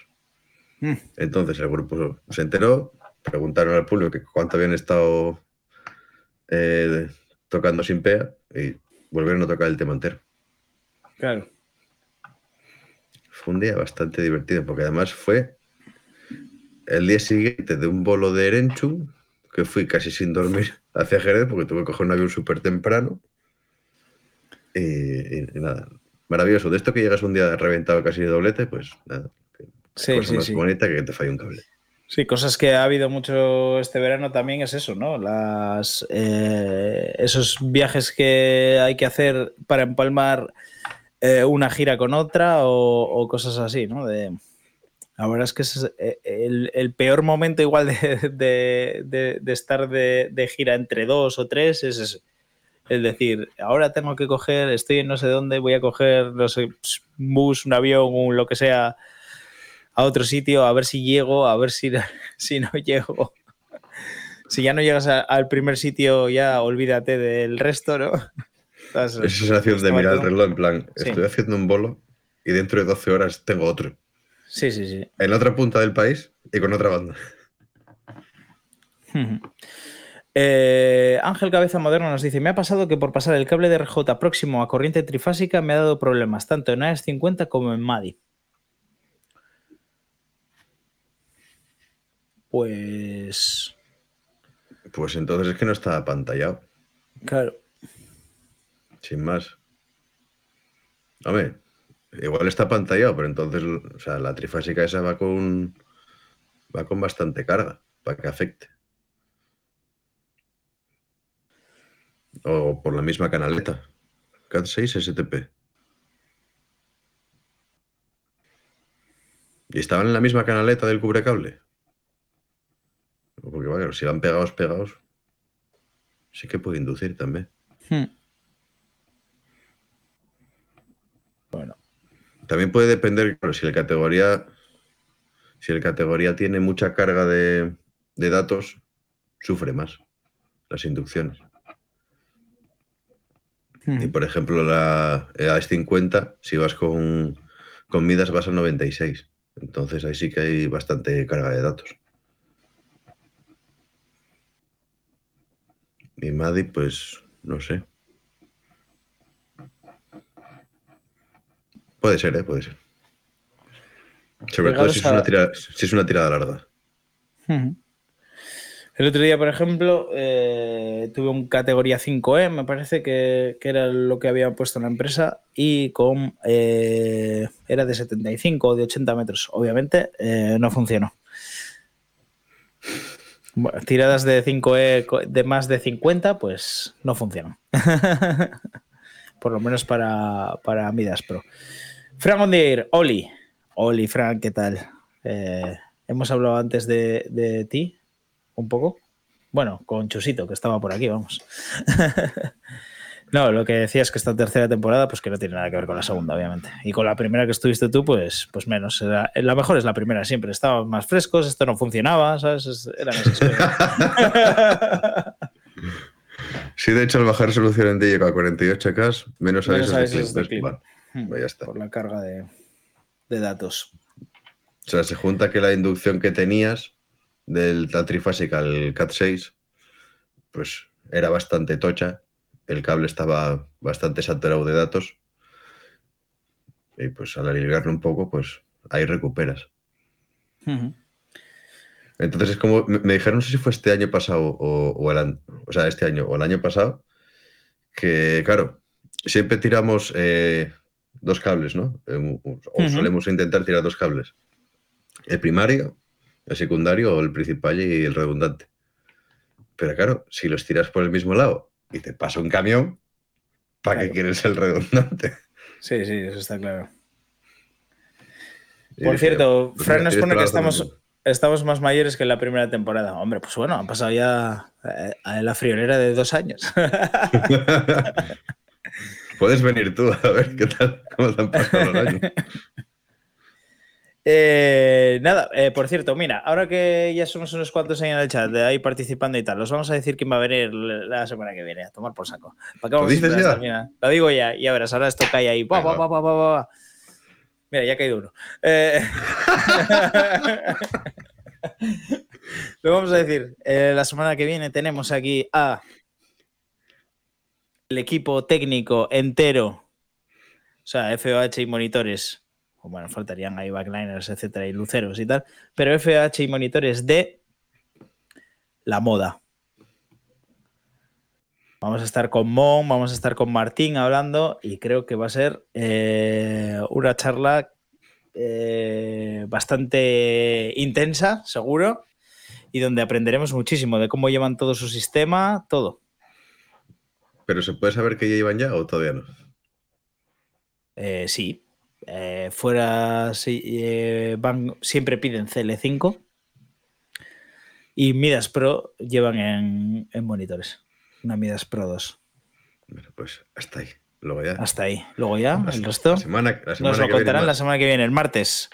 Mm. Entonces el grupo se enteró, preguntaron al público que cuánto habían estado eh, tocando sin PEA y volvieron a tocar el tema entero. Claro. Fue un día bastante divertido porque además fue el día siguiente de un bolo de Erenchun que fui casi sin dormir hacia Jerez porque tuve que coger un avión súper temprano. Y, y- y nada, maravilloso. De esto que llegas un día reventado casi de doblete, pues nada. Sí, cosa sí, más sí. bonita que que te falle un cable. Sí, cosas que ha habido mucho este verano también es eso, ¿no? Las, eh, esos viajes que hay que hacer para empalmar eh, una gira con otra o, cosas así, ¿no? La verdad es que es eh, el, peor momento igual de, estar de, gira entre dos o tres es. Es decir, ahora tengo que coger, estoy en no sé dónde, voy a coger, no sé, bus, un avión, un lo que sea, a otro sitio, a ver si llego, a ver si, si no llego. Si ya no llegas al primer sitio, ya olvídate del resto, ¿no? Esa sensación de mirar el reloj en plan, Sí. estoy haciendo un bolo y dentro de 12 horas tengo otro. Sí, sí, sí. En la otra punta del país y con otra banda. Eh, Ángel Cabeza Moderno nos dice: Me ha pasado que por pasar el cable de RJ próximo a corriente trifásica me ha dado problemas tanto en AES 50 como en MADI. Pues. Pues entonces es que no está apantallado, Claro. Sin más. Hombre, igual está apantallado, pero entonces o sea, la trifásica esa va con va con bastante carga para que afecte. O por la misma canaleta. CAT6 STP. ¿Y estaban en la misma canaleta del cubrecable? Porque, bueno, si van pegados, pegados, sí que puede inducir también. Hmm. Bueno. También puede depender, claro, si el categoría, si el categoría tiene mucha carga de, de datos, sufre más las inducciones. Y por ejemplo, la AES 50, si vas con, con Midas, vas a 96. Entonces ahí sí que hay bastante carga de datos. Y Madi, pues no sé. Puede ser, ¿eh? Puede ser. Sobre todo si es, a- una tirada, si es una tirada larga. El otro día, por ejemplo, eh, tuve un categoría 5E, me parece que, que era lo que había puesto en la empresa, y con eh, era de 75 o de 80 metros. Obviamente eh, no funcionó. Bueno, tiradas de 5E co- de más de 50, pues no funcionan. por lo menos para, para Midas Pro. Fran Ondier, Oli. Oli, Fran, ¿qué tal? Eh, hemos hablado antes de, de ti, un poco. Bueno, con Chusito, que estaba por aquí, vamos. no, lo que decía es que esta tercera temporada, pues que no tiene nada que ver con la segunda, obviamente. Y con la primera que estuviste tú, pues, pues menos. Era- la mejor es la primera siempre. Estaban más frescos, esto no funcionaba, ¿sabes? Es- Eran esas. Sí, de hecho, al bajar resolución en DJ a 48K, menos a Menos esos a de clip, pues. Hmm, Pues ya está. Por la carga de, de datos. O sea, se junta que la inducción que tenías del la trifásica al CAT6, pues era bastante tocha. El cable estaba bastante saturado de datos. Y pues al aliviarlo un poco, pues ahí recuperas. Entonces es como, me, me dijeron, no sé si fue este año pasado o, o el o sea, este año o el año pasado, que claro, siempre tiramos eh, dos cables, ¿no? Eh, O solemos intentar tirar dos cables. El primario, el secundario o el principal y el redundante. Pero claro, si los tiras por el mismo lado y te pasa un camión, ¿para qué quieres el redundante? Sí, sí, eso está claro. Por cierto, pues Fran nos pone que estamos, más mayores que en la primera temporada. Hombre, pues bueno, han pasado ya eh, a la friolera de dos años. Puedes venir tú a ver qué tal, cómo te han pasado los años. Eh, nada, eh, por cierto, mira, ahora que ya somos unos cuantos ahí en el chat, de ahí participando y tal, os vamos a decir quién va a venir la semana que viene, a tomar por saco. ¿Para qué ¿Lo dices ya? Lo digo ya, y a verás, ahora esto cae ahí. Pa, pa, pa. Mira, ya ha caído uno. Eh, Lo vamos a decir. la semana que viene tenemos aquí a el equipo técnico entero, o sea, FOH y monitores. o Bueno, faltarían ahí backliners, etcétera, y luceros y tal. Pero FOH y monitores de la moda. Vamos a estar con Mon, vamos a estar con Martín hablando y creo que va a ser eh, una charla eh, bastante intensa, seguro, y donde aprenderemos muchísimo de cómo llevan todo su sistema, todo. Pero ¿se puede saber que ya iban ya o todavía no? Eh, sí, Eh, fuera sí, eh, van, siempre piden CL5 y Midas Pro llevan en, en monitores. Una Midas Pro 2. Bueno, pues hasta ahí. Luego ya. Hasta ahí. Luego ya, la, el resto. La semana, la semana Nos lo que viene contarán la semana que viene, el martes.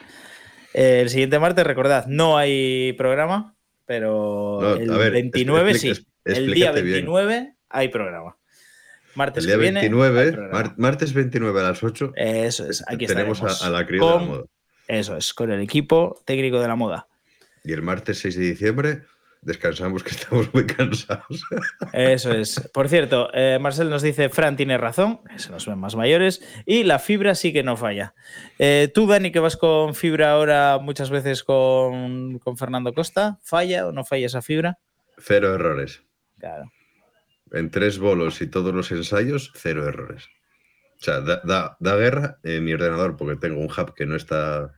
Eh, el siguiente martes, recordad, no hay programa, pero No, el ver, 29 expli- sí. El día explícate bien. 29 hay programa. Martes El día que viene. hay 29, programa. mar- martes 29 a las 8, Eso es, aquí tenemos a, a la cría de la con- moda. Eso es, con el equipo técnico de la moda. Y el martes 6 de diciembre descansamos, que estamos muy cansados. Eso es. Por cierto, eh, Marcel nos dice, Fran tiene razón, se nos ven más mayores, y la fibra sí que no falla. Eh, tú, Dani, que vas con fibra ahora muchas veces con, con Fernando Costa, ¿falla o no falla esa fibra? Cero errores. Claro. En tres bolos y todos los ensayos, cero errores. O sea, da, da- da guerra en mi ordenador porque tengo un hub que no está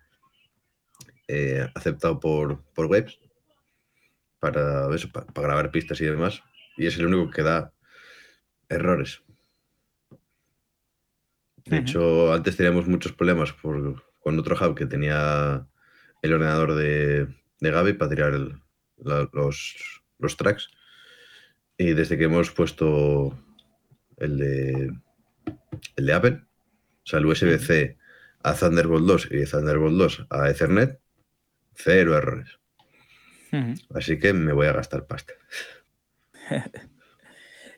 eh, aceptado por, por Waves para, eso, para grabar pistas y demás. Y es el único que da errores. De hecho, antes teníamos muchos problemas por, con otro hub que tenía el ordenador de, de Gaby para tirar el- la- los, los tracks. Y desde que hemos puesto el de, el de Apple, o sea, el USB-C a Thunderbolt 2 y de Thunderbolt 2 a Ethernet, cero errores. Así que me voy a gastar pasta.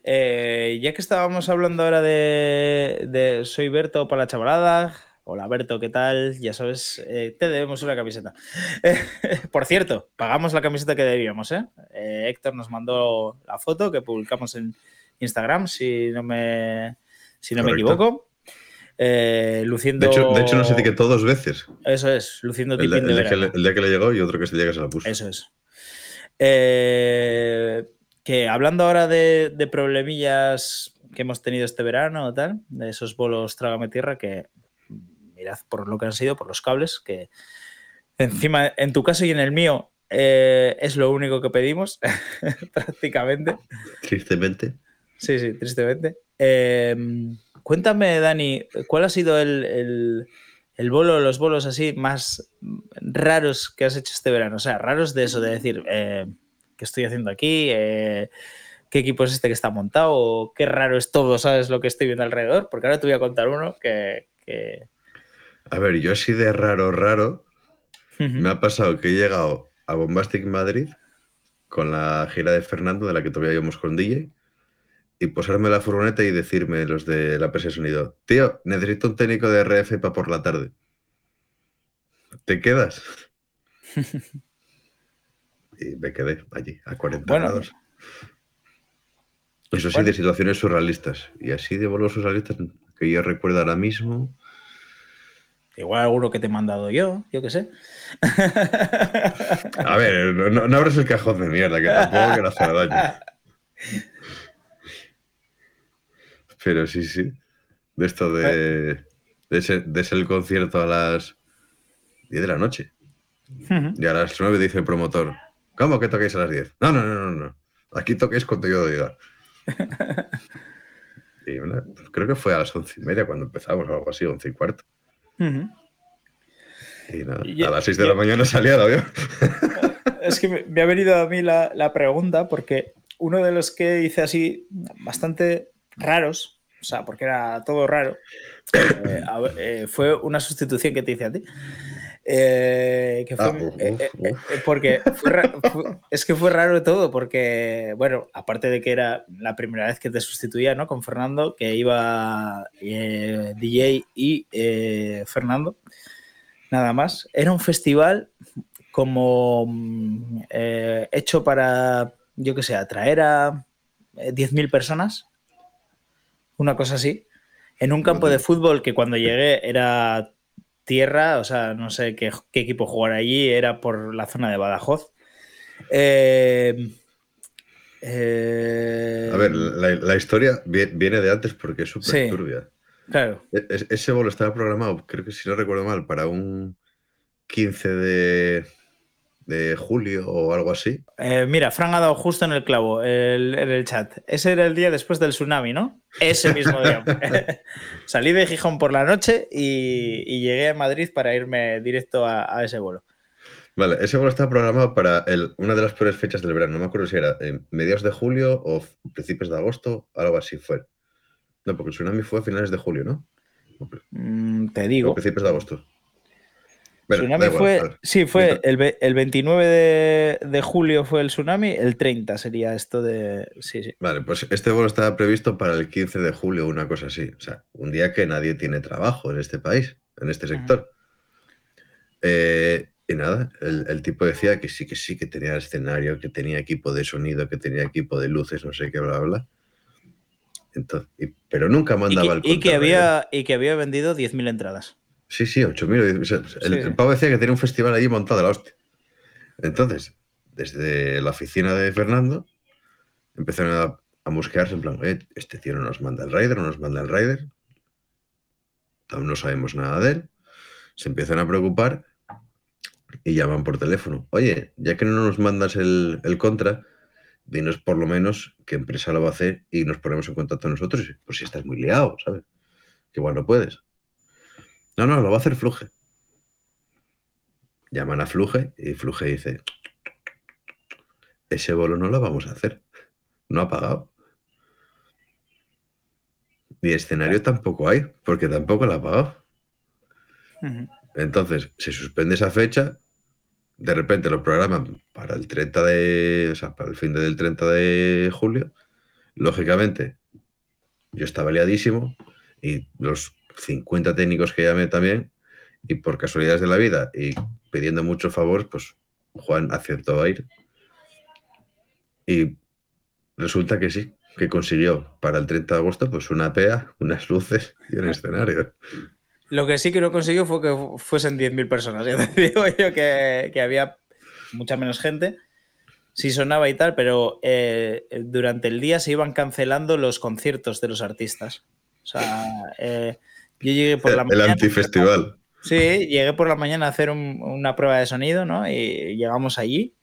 Eh, ya que estábamos hablando ahora de, de Soy Berto para la chavalada. Hola Berto, ¿qué tal? Ya sabes, eh, te debemos una camiseta. por cierto, pagamos la camiseta que debíamos, ¿eh? Eh, Héctor nos mandó la foto que publicamos en Instagram, si no me, si no me equivoco. Eh, luciendo. De hecho, de hecho, nos etiquetó dos veces. Eso es, luciendo El, de el de que verano. le, el día que le llegó y otro que es el día que se la puso. Eso es. Eh, que hablando ahora de, de problemillas que hemos tenido este verano o tal, de esos bolos trágame tierra, que mirad por lo que han sido, por los cables, que encima, en tu caso y en el mío, eh, es lo único que pedimos, prácticamente. Tristemente. Sí, sí, tristemente. Eh, cuéntame, Dani, ¿cuál ha sido el, el, el bolo, los bolos así más raros que has hecho este verano? O sea, raros de eso, de decir, eh, ¿qué estoy haciendo aquí? Eh, ¿Qué equipo es este que está montado? ¿O ¿Qué raro es todo? ¿Sabes lo que estoy viendo alrededor? Porque ahora te voy a contar uno que... que- A ver, yo así de raro, raro, me ha pasado que he llegado a Bombastic Madrid con la gira de Fernando, de la que todavía íbamos con DJ, y posarme la furgoneta y decirme los de la PS Sonido, tío, necesito un técnico de RF para por la tarde. ¿Te quedas? y me quedé allí, a 40 Bueno. grados. Eso sí, Bueno. de situaciones surrealistas. Y así de bolos surrealistas que yo recuerdo ahora mismo. Igual alguno que te he mandado yo, yo qué sé. A ver, no, no- abres el cajón de mierda, que tampoco quiero hacer daño. Pero sí, sí. De esto de, de, ser, de ser el concierto a las 10 de la noche. Y a las 9 dice el promotor, ¿cómo que toquéis a las 10? No, no, no, no, no. Aquí toquéis cuando yo diga. Y una- creo que fue a las once y media cuando empezamos, o algo así, once y cuarto. Ujú. Y nada, Y- a las 6 de la mañana salía el avión. Es que me, me ha venido a mí la, la pregunta porque uno de los que hice así bastante raros o sea, porque era todo raro. Eh, a eh, fue una sustitución que te hice a ti. Eh, que fue, Ah, eh, eh, eh, porque fue ra- fue- es que fue raro todo, porque, bueno, aparte de que era la primera vez que te sustituía, ¿no? Con Fernando, que iba eh, DJ y eh, Fernando, nada más. Era un festival como mm, eh, hecho para, yo qué sé, atraer a eh, 10.000 personas, una cosa así, en un campo de fútbol que cuando llegué era tierra, o sea, no sé qué, qué equipo jugar allí, era por la zona de Badajoz. Eh, eh, A ver, la, la historia vie- viene de antes porque es súper Sí. turbia. claro. E- es- ese bolo estaba programado, creo que si no recuerdo mal, para un 15 de, de julio o algo así. Eh, mira, Fran ha dado justo en el clavo el- en el chat. Ese era el día después del tsunami, ¿no? Ese mismo día. Salí de Gijón por la noche y, y llegué a Madrid para irme directo a, a ese vuelo. Vale, ese bolo estaba programado para el- una de las peores fechas del verano. No me acuerdo si era en mediados de julio o principios de agosto, algo así fue. No, porque el tsunami fue a finales de julio, ¿no? Mm, te o digo. principios de agosto. Bueno, tsunami igual, fue, vale. sí, fue el, el 29 de, de julio fue el tsunami, el 30 sería esto de... Sí, sí. Vale, pues este vuelo estaba previsto para el 15 de julio, una cosa así. O sea, un día que nadie tiene trabajo en este país, en este sector. Eh, y nada, el, el tipo decía que sí, que sí, que tenía escenario, que tenía equipo de sonido, que tenía equipo de luces, no sé qué, bla, bla, bla. Entonces, y- pero nunca Y mandaba el y que contrarreloj. había, y que había vendido 10.000 entradas. Sí, sí, 8.000. o sea, el, Sí. el pavo decía que tenía un festival allí montado a la hostia. Entonces, desde la oficina de Fernando, empezaron a, a buscarse en plan, "Oye, este tío no nos manda el rider, no nos manda el rider. Aún no sabemos nada de él. Se empiezan a preocupar y llaman por teléfono. Oye, ya que no nos mandas el, el contra, dinos por lo menos qué empresa lo va a hacer y nos ponemos en contacto nosotros. Pues si estás muy liado, ¿sabes? Que igual no puedes. No, no, lo va a hacer Fluje. Llaman a Fluje y Fluje dice, ese bolo no lo vamos a hacer. No ha pagado. Y escenario tampoco hay, porque tampoco lo ha pagado. Entonces, se suspende esa fecha, de repente lo programan para el 30 de, o sea, para el fin del 30 de julio. Lógicamente, yo estaba liadísimo y los 50 técnicos que llamé también, y por casualidades de la vida y pidiendo mucho favor, pues Juan aceptó a ir. Y resulta que sí, que consiguió para el 30 de agosto pues una PEA, unas luces y un escenario. Lo que sí que no consiguió fue que fu- fuesen 10.000 personas. Ya te digo yo que, que había mucha menos gente. Sí sonaba y tal, pero eh, durante el día se iban cancelando los conciertos de los artistas. O sea, eh, yo llegué por la el mañana. antifestival. Sí, llegué por la mañana a hacer un- una prueba de sonido, ¿no? Y llegamos allí,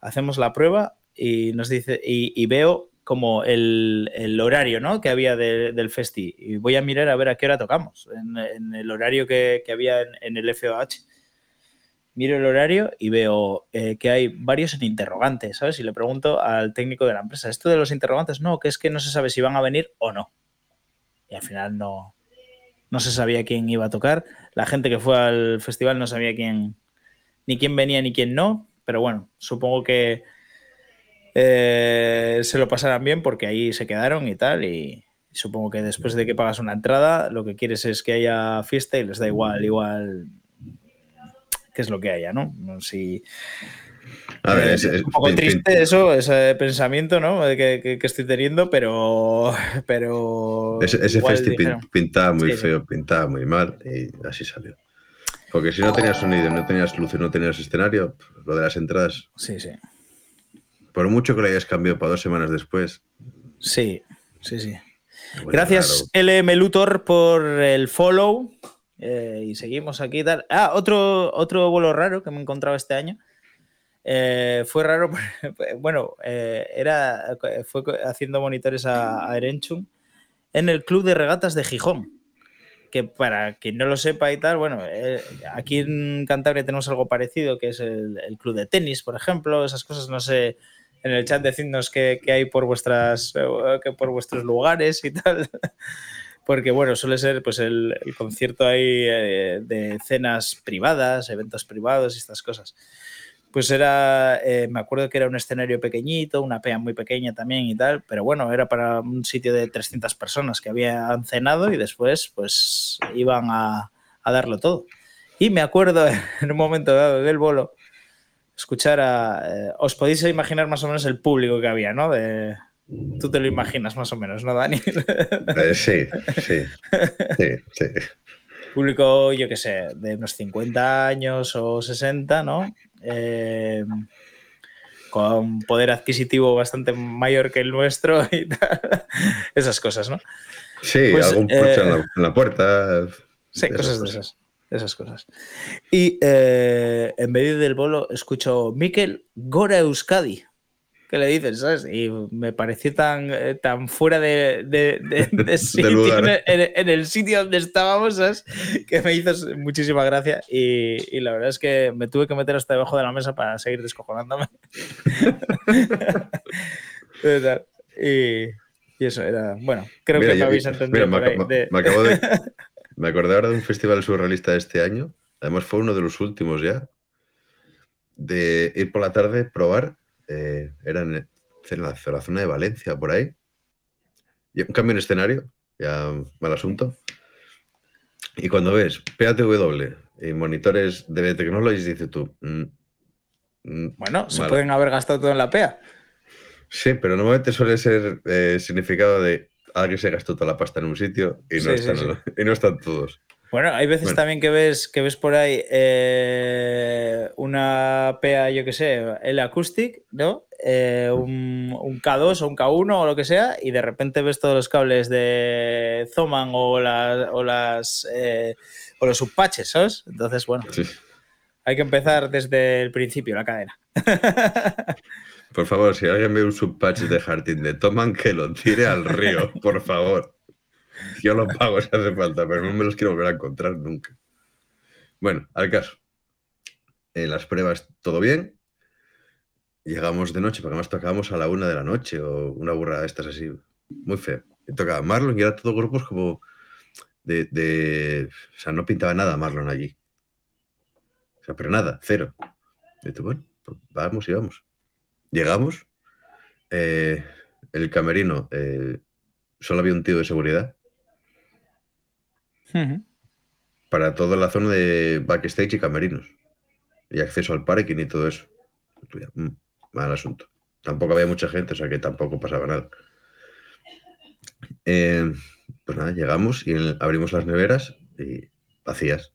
hacemos la prueba y nos dice, y, y veo como el, el horario, ¿no? Que había de- del festi. Y voy a mirar a ver a qué hora tocamos, en, en el horario que, que había en, en el FOH. Miro el horario y veo eh, que hay varios en interrogantes, ¿sabes? Y le pregunto al técnico de la empresa, ¿esto de los interrogantes? No, que es que no se sabe si van a venir o no. Y al final no, no se sabía quién iba a tocar. La gente que fue al festival no sabía quién, ni quién venía ni quién no, pero bueno, supongo que eh, se lo pasarán bien porque ahí se quedaron y tal. Y supongo que después de que pagas una entrada, lo que quieres es que haya fiesta y les da igual, igual qué es lo que haya, ¿no? Si, A ver, eh, es, es- un poco triste eso, ese pensamiento, ¿no? Que, que- que estoy teniendo, pero. pero ese, ese igual festi pin- dijeron, pintaba muy Sí, feo, pintaba muy mal y así salió. Porque si no tenías sonido, no tenías y no tenías escenario, lo de las entradas, Sí, sí. por mucho que lo hayas cambiado para dos semanas después. Sí, sí, sí. bueno, Gracias, LM Luthor, por el follow. Eh, y seguimos aquí. Tal. Ah, otro, otro vuelo raro que me he encontrado este año. Eh, fue raro, bueno, eh, era, fue co- haciendo monitores a, a en el Club de Regatas de Gijón. Que para quien no lo sepa y tal, bueno, eh, aquí en Cantabria tenemos algo parecido, que es el, Club de Tenis, por ejemplo, esas cosas, no sé en el chat decidnos qué, hay por vuestras eh, que por vuestros lugares y tal. Porque bueno, suele ser pues el, concierto ahí eh, de cenas privadas, eventos privados y estas cosas. Pues era, eh, me acuerdo que era un escenario pequeñito, una pea muy pequeña también y tal, pero bueno, era para un sitio de 300 personas que habían cenado y después pues iban a, a darlo todo. Y me acuerdo en un momento dado del bolo escuchar a... eh, os podéis imaginar más o menos el público que había, ¿no? De, tú te lo imaginas más o menos, ¿no, Dani? Eh, sí, sí, sí, sí. público, yo qué sé, de unos 50 años o 60, ¿no? Eh, con poder adquisitivo bastante mayor que el nuestro y tal. Esas cosas, ¿no? Sí, Pues, algún coche eh, en, la, en la puerta. Sí, esas cosas de esas. Esas cosas. Y eh, en medio del bolo escucho Miquel Gora Euskadi. ¿Qué le dices? ¿Sabes? Y me pareció tan, eh, tan fuera de, de- de- de sitio lugar. en, el, en el sitio donde estábamos, ¿sabes? Que me hizo muchísima gracia. Y, y la verdad es que me tuve que meter hasta debajo de la mesa para seguir descojonándome. Y eso era. Bueno, creo Mira, que me yo- habéis entendido. mira, por ahí, me, me acabo de. Me acordé ahora de un festival surrealista de este año. Además, fue uno de los últimos ya. De ir por la tarde, probar. Eh, era en, en la, en la zona de Valencia, por ahí. Y un cambio en escenario, ya mal asunto. Y cuando ves PATW y monitores de Technologies, dices tú. mm, mm, Bueno, se pueden haber gastado todo en la PEA. Sí, pero normalmente suele ser eh, significado de alguien se gastó toda la pasta en un sitio y no, Sí, sí, están, sí. y no están todos. Bueno, hay veces Bueno. también que ves que ves por ahí eh, una PEA, yo que sé, el Acoustic, ¿no? Eh, un, un K2 o un K1 o lo que sea, y de repente ves todos los cables de Zoman o, las o, las, eh, o los subpatches, ¿sabes? Entonces, bueno, Sí. hay que empezar desde el principio la cadena. Por favor, si alguien ve un subpatch de Harting de Toman, que lo tire al río, por favor. Yo lo pago si hace falta, pero no me los quiero volver a encontrar nunca. Bueno, al caso. En las pruebas todo bien. Llegamos de noche, porque además tocábamos a la una de la noche o una burrada de estas así. Muy feo. Tocaba Marlon y era todo grupos como de, de- O sea, no pintaba nada Marlon allí. O sea, pero nada, cero. Y tú, bueno, pues vamos y vamos. Llegamos. eh, el camerino, eh, solo había un tío de seguridad para toda la zona de backstage y camerinos. Y acceso al parking y todo eso. Mm, mal asunto. Tampoco había mucha gente, o sea que tampoco pasaba nada. Eh, pues nada, llegamos y el- abrimos las neveras y vacías.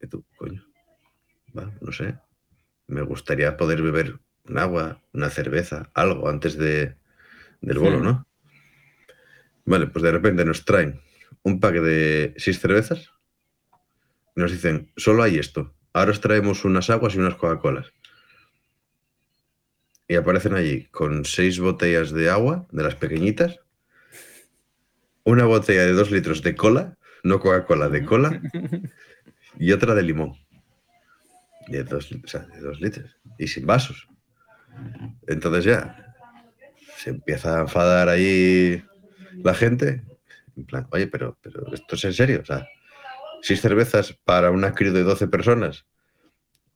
Y tú, coño, va, no sé. Me gustaría poder beber un agua, una cerveza, algo antes de, del bolo. ¿no? Vale, pues de repente nos traen un pack de seis cervezas y nos dicen, solo hay esto. Ahora os traemos unas aguas y unas Coca-Colas. Y aparecen allí con seis botellas de agua, de las pequeñitas, una botella de dos litros de cola, no Coca-Cola, de cola, y otra de limón. De dos, lit- o sea, de dos litros. Y sin vasos. Entonces ya se empieza a enfadar ahí la gente. En plan, oye, pero, pero esto es en serio. O sea, seis cervezas para una crew de 12 personas,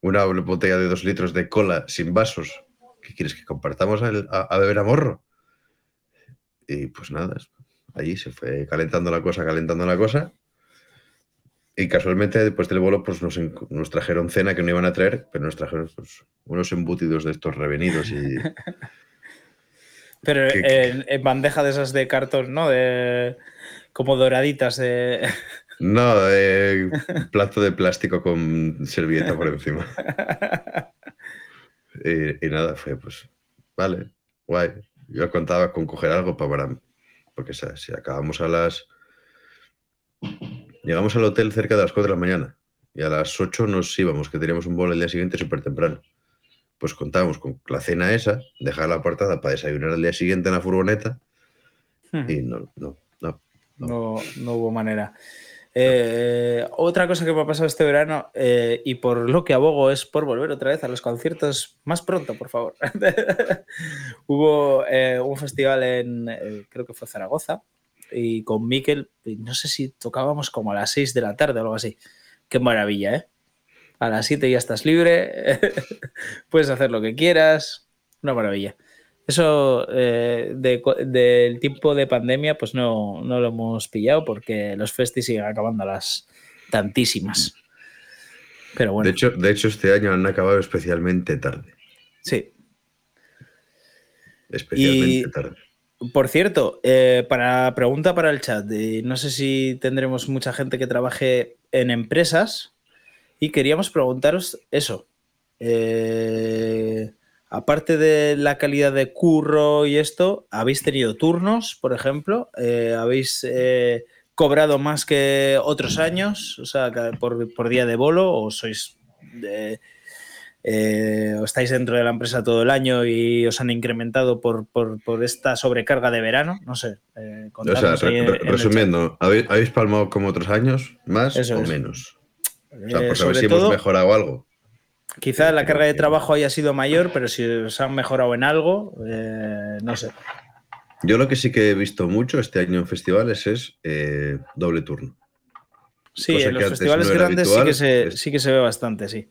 una botella de dos litros de cola sin vasos. ¿Qué quieres que compartamos a, a beber a morro? Y pues nada, allí se fue calentando la cosa, calentando la cosa. Y casualmente después del bolo pues nos, trajeron cena que no iban a traer, pero nos trajeron pues, unos embutidos de estos revenidos y Pero ¿Qué- qué- en, en bandeja de esas de cartón, ¿no? De, como doraditas de... no, eh, plato de plástico con servilleta por encima. Y, y nada, fue pues, vale, guay. Yo contaba con coger algo para, para- porque si acabamos a las... Llegamos al hotel cerca de las 4 de la mañana y a las 8 nos íbamos, que teníamos un vuelo el día siguiente súper temprano. Pues contábamos con la cena esa, dejar la apartada para desayunar al día siguiente en la furgoneta y no, no, no. No, hubo manera. Eh, otra cosa que me ha pasado este verano eh, y por lo que abogo es por volver otra vez a los conciertos más pronto, por favor. Hubo eh, un festival en, creo que fue Zaragoza, y con Miquel, no sé si tocábamos como a las 6 de la tarde o algo así. Qué maravilla, ¿eh? A las 7 ya estás libre, puedes hacer lo que quieras, una maravilla. Eso eh, del tiempo de pandemia, pues no, lo hemos pillado porque los festis siguen acabando a las tantísimas. Pero bueno. De hecho, de hecho, este año han acabado especialmente tarde. Sí. Especialmente tarde. Por cierto, eh, para pregunta para el chat, no sé si tendremos mucha gente que trabaje en empresas y queríamos preguntaros eso. Eh, aparte de la calidad de curro y esto, ¿habéis tenido turnos, por ejemplo? Eh, ¿Habéis eh, cobrado más que otros años? O sea, por, día de bolo o sois... Eh, o estáis dentro de la empresa todo el año y os han incrementado por, esta sobrecarga de verano, no sé. o sea, resumiendo, ¿habéis, palmado como otros años, más o menos? O sea, por saber si hemos mejorado algo. Quizá la carga de trabajo haya sido mayor, pero si os han mejorado en algo, eh, no sé. Yo lo que sí que he visto mucho este año en festivales es eh, doble turno. Sí, en los festivales grandes sí, que se, sí que se ve bastante, sí.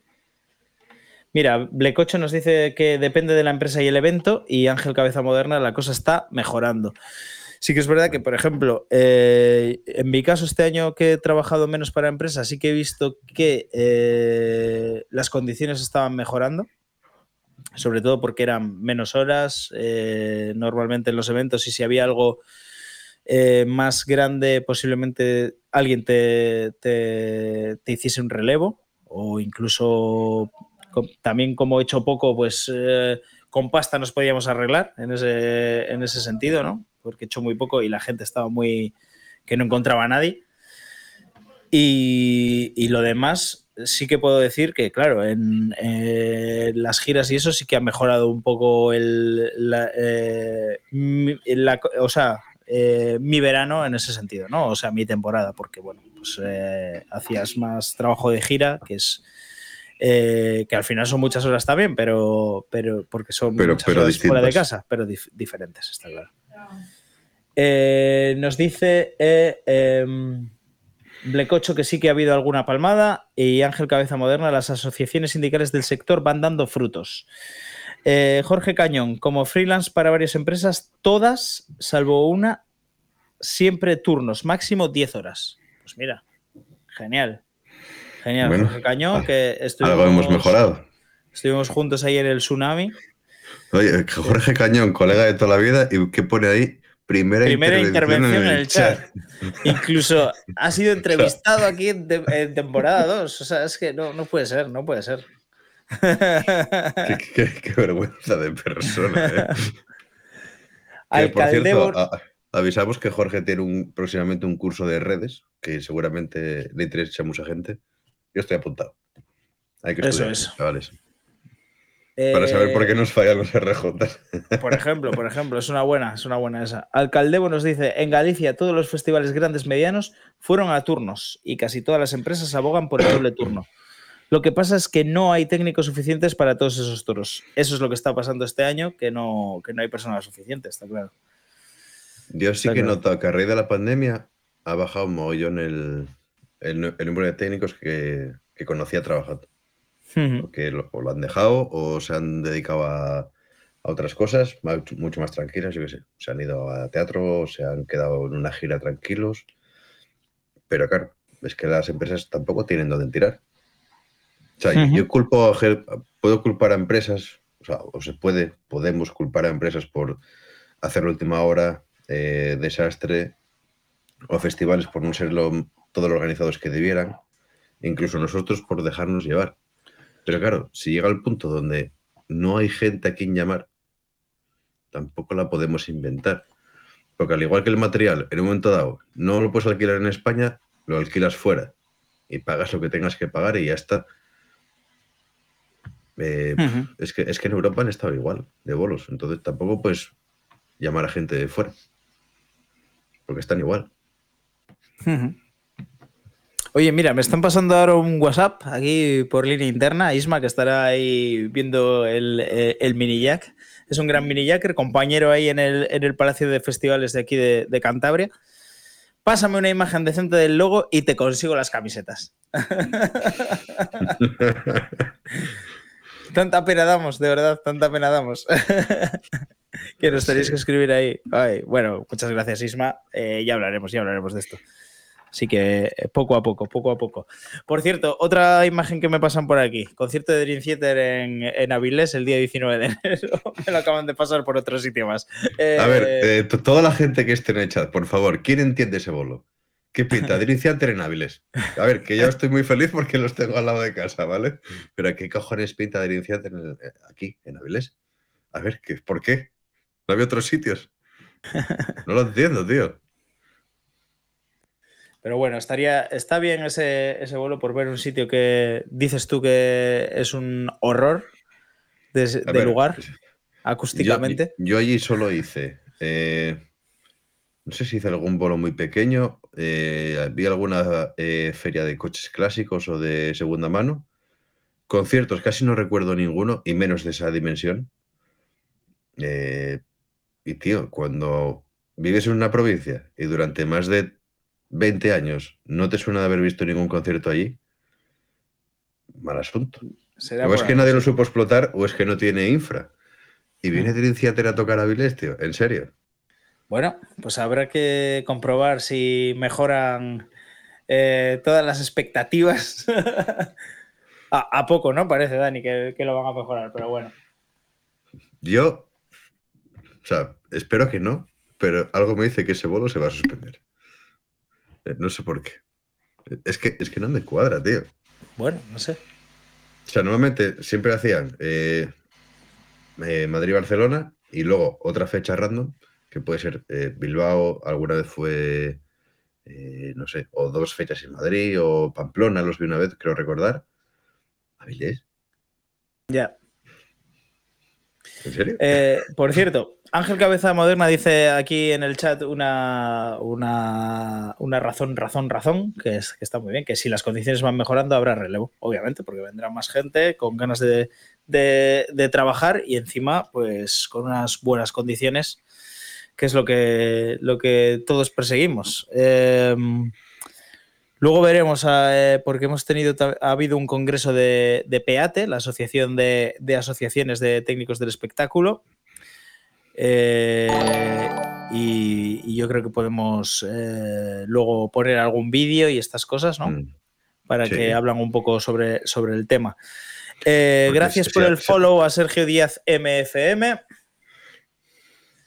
Mira, Blecocho nos dice que depende de la empresa y el evento y Ángel Cabeza Moderna la cosa está mejorando. Sí que es verdad que, por ejemplo, eh, en mi caso este año que he trabajado menos para empresas, sí que he visto que eh, las condiciones estaban mejorando, sobre todo porque eran menos horas eh, normalmente en los eventos y si había algo más grande, posiblemente alguien te, te, hiciese un relevo o incluso también como he hecho poco, pues con pasta nos podíamos arreglar en ese, en ese sentido, ¿no? Porque he hecho muy poco y la gente estaba muy. que no encontraba a nadie. Y, lo demás, sí que puedo decir que, claro, en las giras y eso sí que ha mejorado un poco el. Eh, o sea, eh, mi verano en ese sentido, ¿no? O sea, mi temporada, porque, bueno, pues eh, hacías más trabajo de gira, que es. que al final son muchas horas también, pero, pero porque son muchas horas fuera de casa, pero diferentes, está claro. Eh, nos dice eh, em, Blecocho que sí que ha habido alguna palmada y Ángel Cabeza Moderna, las asociaciones sindicales del sector van dando frutos. Eh, Jorge Cañón, como freelance para varias empresas, todas, salvo una, siempre turnos, máximo 10 horas. Pues mira, genial. Genial, Jorge Cañón, que estuvimos, algo hemos mejorado. Estuvimos juntos ahí en el tsunami. Oye, Jorge Cañón, colega de toda la vida, ¿y qué pone ahí? Primera, intervención, en el, chat. Incluso ha sido entrevistado aquí en, temporada 2. O sea, es que no, puede ser, no puede ser. qué, vergüenza de persona. ¿eh? por cierto, avisamos que Jorge tiene un, próximamente un curso de redes que seguramente le interesa a mucha gente. Yo estoy apuntado. Hay que estudiar, Eso es. chavales. Para saber por qué nos fallan los RJ. Por ejemplo, por ejemplo, es una buena, es una buena esa. Alcaldevo nos dice, en Galicia todos los festivales grandes medianos fueron a turnos y casi todas las empresas abogan por el doble turno. Lo que pasa es que no hay técnicos suficientes para todos esos turnos. Eso es lo que está pasando este año, que no, no hay personas suficientes, está claro. Yo sí que notado que a raíz de la pandemia ha bajado un mogollón el, el, número de técnicos que, que conocía trabajando porque lo, o lo han dejado o se han dedicado a, otras cosas mucho más tranquilas, yo qué sé. Se han ido a teatro, se han quedado en una gira tranquilos. Pero claro, es que las empresas tampoco tienen dónde tirar. O sea, yo culpo puedo culpar a empresas, o sea, o se puede, podemos culpar a empresas por hacer la última hora, eh, desastre, o festivales por no ser lo, todos los organizados que debieran, incluso nosotros por dejarnos llevar. Pero claro, si llega al punto donde no hay gente a quien llamar, tampoco la podemos inventar. Porque al igual que el material, en un momento dado, no lo puedes alquilar en España, lo alquilas fuera y pagas lo que tengas que pagar y ya está. Eh, es, que, es que en Europa han estado igual, de bolos. Entonces tampoco puedes llamar a gente de fuera. Porque están igual. Oye, mira, me están pasando ahora un WhatsApp aquí por línea interna. Isma, que estará ahí viendo el, eh, el mini jack. Es un gran mini jacker, compañero ahí en el, en el Palacio de Festivales de aquí de, de Cantabria. Pásame una imagen decente del logo y te consigo las camisetas. tanta pena damos, de verdad, tanta pena damos. que nos tenéis que escribir ahí. Ay, bueno, muchas gracias, Isma. Eh, ya hablaremos, ya hablaremos de esto. Así que eh, poco a poco, poco a poco. Por cierto, otra imagen que me pasan por aquí. Concierto de Dream Theater en, en Avilés el día 19 de enero. me lo acaban de pasar por otro sitio más. Eh, a ver, eh, toda la gente que esté en el chat, por favor, ¿quién entiende ese bolo? ¿Qué pinta? Dream Theater en Avilés. A ver, que yo estoy muy feliz porque los tengo al lado de casa, ¿vale? Pero ¿qué cojones pinta Dream Theater en, aquí, en Avilés? A ver, ¿qué, ¿por qué? ¿No había otros sitios? No lo entiendo, tío. Pero bueno, estaría, está bien ese, ese vuelo por ver un sitio que dices tú que es un horror de, de ver, lugar, acústicamente. Yo, yo, allí solo hice, eh, no sé si hice algún vuelo muy pequeño, eh, vi alguna eh, feria de coches clásicos o de segunda mano. Conciertos casi no recuerdo ninguno, y menos de esa dimensión. Eh, y tío, cuando vives en una provincia y durante más de 20 años, ¿no te suena de haber visto ningún concierto allí? Mal asunto. ¿Será o es que nadie lo supo explotar o es que no tiene infra. Y viene Dream Theater a tocar a Vilés, tío. ¿En serio? Bueno, pues habrá que comprobar si mejoran eh, todas las expectativas. a, a, poco, ¿no? Parece, Dani, que, que, lo van a mejorar, pero bueno. Yo, o sea, espero que no, pero algo me dice que ese bolo se va a suspender. Eh, no sé por qué. Es que, es que no me cuadra, tío. Bueno, no sé. O sea, normalmente siempre hacían eh, eh, Madrid-Barcelona y luego otra fecha random, que puede ser eh, Bilbao, alguna vez fue, no sé, o dos fechas en Madrid, o Pamplona, los vi una vez, creo recordar. ¿Avilés? Ya. ¿En serio? Por cierto, Ángel Cabeza Moderna dice aquí en el chat una, una, una, razón, razón, razón, que, es, que está muy bien, que si las condiciones van mejorando habrá relevo, obviamente, porque vendrá más gente con ganas de, de, trabajar y encima, pues con unas buenas condiciones, que es lo que, lo que todos perseguimos. Eh, Luego veremos, eh, porque hemos tenido, ha habido un congreso de, de PEATE, la Asociación de, de, Asociaciones de Técnicos del Espectáculo. Eh, y, y, yo creo que podemos eh, luego poner algún vídeo y estas cosas, ¿no? Mm. Para sí. que hablan un poco sobre, sobre el tema. Eh, gracias por el follow a Sergio Díaz MFM.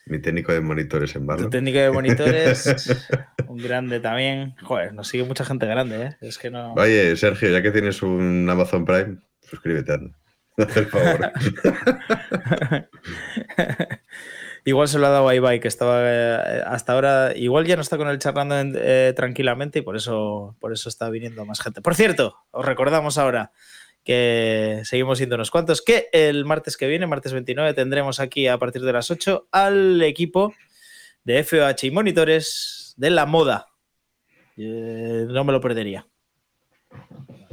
Mi técnico de monitores en barro. Tu técnico de monitores, un grande también. Joder, nos sigue mucha gente grande, ¿eh? Es que no. Oye, Sergio, ya que tienes un Amazon Prime, suscríbete. Haz el favor. igual se lo ha dado a Ibai, que estaba eh, hasta ahora. Igual ya no está con él charlando eh, tranquilamente y por eso, por eso está viniendo más gente. Por cierto, os recordamos ahora que seguimos siendo unos cuantos, que el martes que viene, martes 29, tendremos aquí a partir de las 8 al equipo de FOH y monitores de la moda. Eh, no me lo perdería.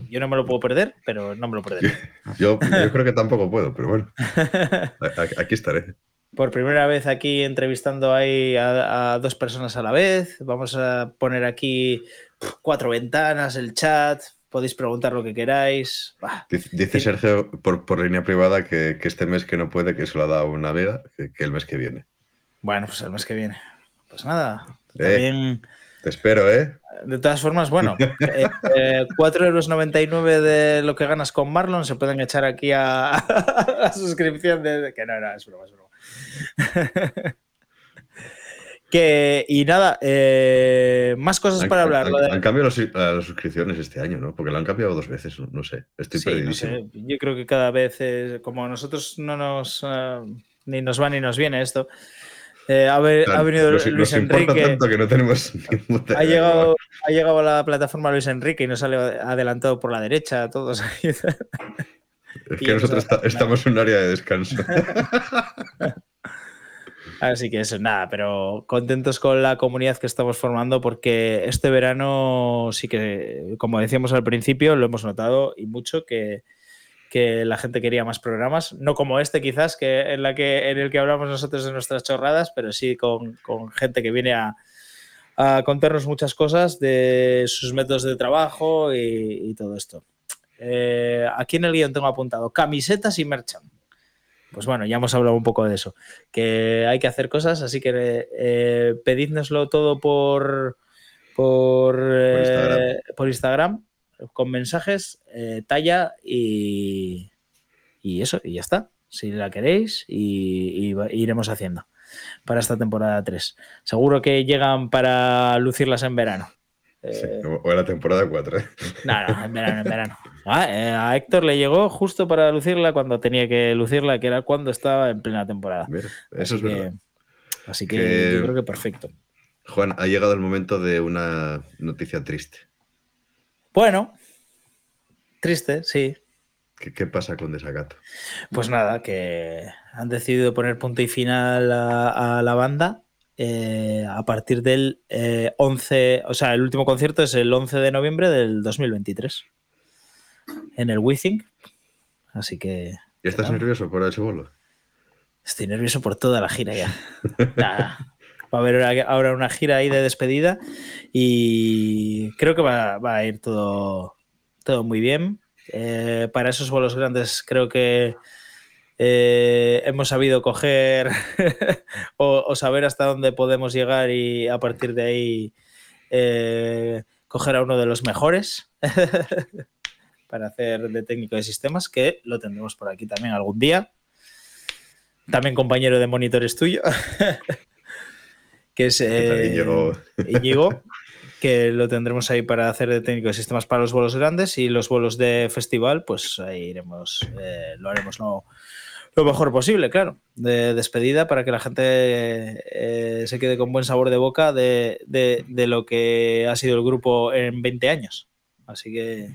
Yo no me lo puedo perder, pero no me lo perdería. Yo, yo creo que tampoco puedo, pero bueno. Aquí estaré. Por primera vez aquí entrevistando ahí a, a dos personas a la vez. Vamos a poner aquí cuatro ventanas, el chat, podéis preguntar lo que queráis. Bah. Dice Sergio por, por línea privada que, que, este mes que no puede, que se lo ha dado una amiga, que, que, el mes que viene. Bueno, pues el mes que viene. Pues nada. Eh, también... Te espero, ¿eh? De todas formas, bueno, eh, eh, 4,99 euros de lo que ganas con Marlon se pueden echar aquí a, a la suscripción de. Que no, no, es broma, es broma. Que, y nada, eh, más cosas han, para hablar. Han, han cambiado las, las, suscripciones este año, ¿no? Porque lo han cambiado dos veces, no, no sé. Estoy sí, no sé. Yo creo que cada vez, es, como a nosotros no nos. Uh, ni nos va ni nos viene esto. Eh, ha, ha, venido nos, Luis nos Enrique. tanto que no tenemos ha, llegado, ha llegado a la plataforma Luis Enrique y nos sale adelantado por la derecha, todos ahí. Es que nosotros está, estamos en un área de descanso. Así que eso, nada, pero contentos con la comunidad que estamos formando porque este verano sí que, como decíamos al principio, lo hemos notado y mucho que, que la gente quería más programas, no como este quizás, que en, la que, en el que hablamos nosotros de nuestras chorradas, pero sí con, con gente que viene a, a, contarnos muchas cosas de sus métodos de trabajo y, y todo esto. Eh, aquí en el guion tengo apuntado camisetas y merchant. Pues bueno, ya hemos hablado un poco de eso, que hay que hacer cosas, así que eh, pedídnoslo todo por, por, por Instagram. Eh, por Instagram con mensajes, eh, talla y, y, eso, y ya está. Si la queréis, y, y, iremos haciendo para esta temporada 3. Seguro que llegan para lucirlas en verano. Sí, o en la temporada 4. ¿eh? No, no, en verano, en verano. Ah, eh, a Héctor le llegó justo para lucirla cuando tenía que lucirla, que era cuando estaba en plena temporada. Mira, eso así es que, verdad. Así que, que, yo creo que perfecto. Juan, ha llegado el momento de una noticia triste. Bueno, triste, sí. ¿Qué, qué pasa con Desacato? Pues nada, que han decidido poner punto y final a, a la banda eh, a partir del eh, 11, o sea, el último concierto es el 11 de noviembre del 2023 en el Withing. Así que. ¿Y estás nervioso por ese bolo? Estoy nervioso por toda la gira ya. Nada. Va a haber ahora una gira ahí de despedida y creo que va, va a ir todo, todo muy bien. Eh, para esos bolos grandes creo que eh, hemos sabido coger o, o, saber hasta dónde podemos llegar y a partir de ahí eh, coger a uno de los mejores para hacer de técnico de sistemas, que lo tendremos por aquí también algún día. También compañero de monitores tuyo, que es eh, Íñigo. Que lo tendremos ahí para hacer de técnico de sistemas para los vuelos grandes y los vuelos de festival, pues ahí iremos, eh, lo haremos no, lo mejor posible, claro, de despedida para que la gente eh, se quede con buen sabor de boca de, de, de, lo que ha sido el grupo en 20 años. Así que,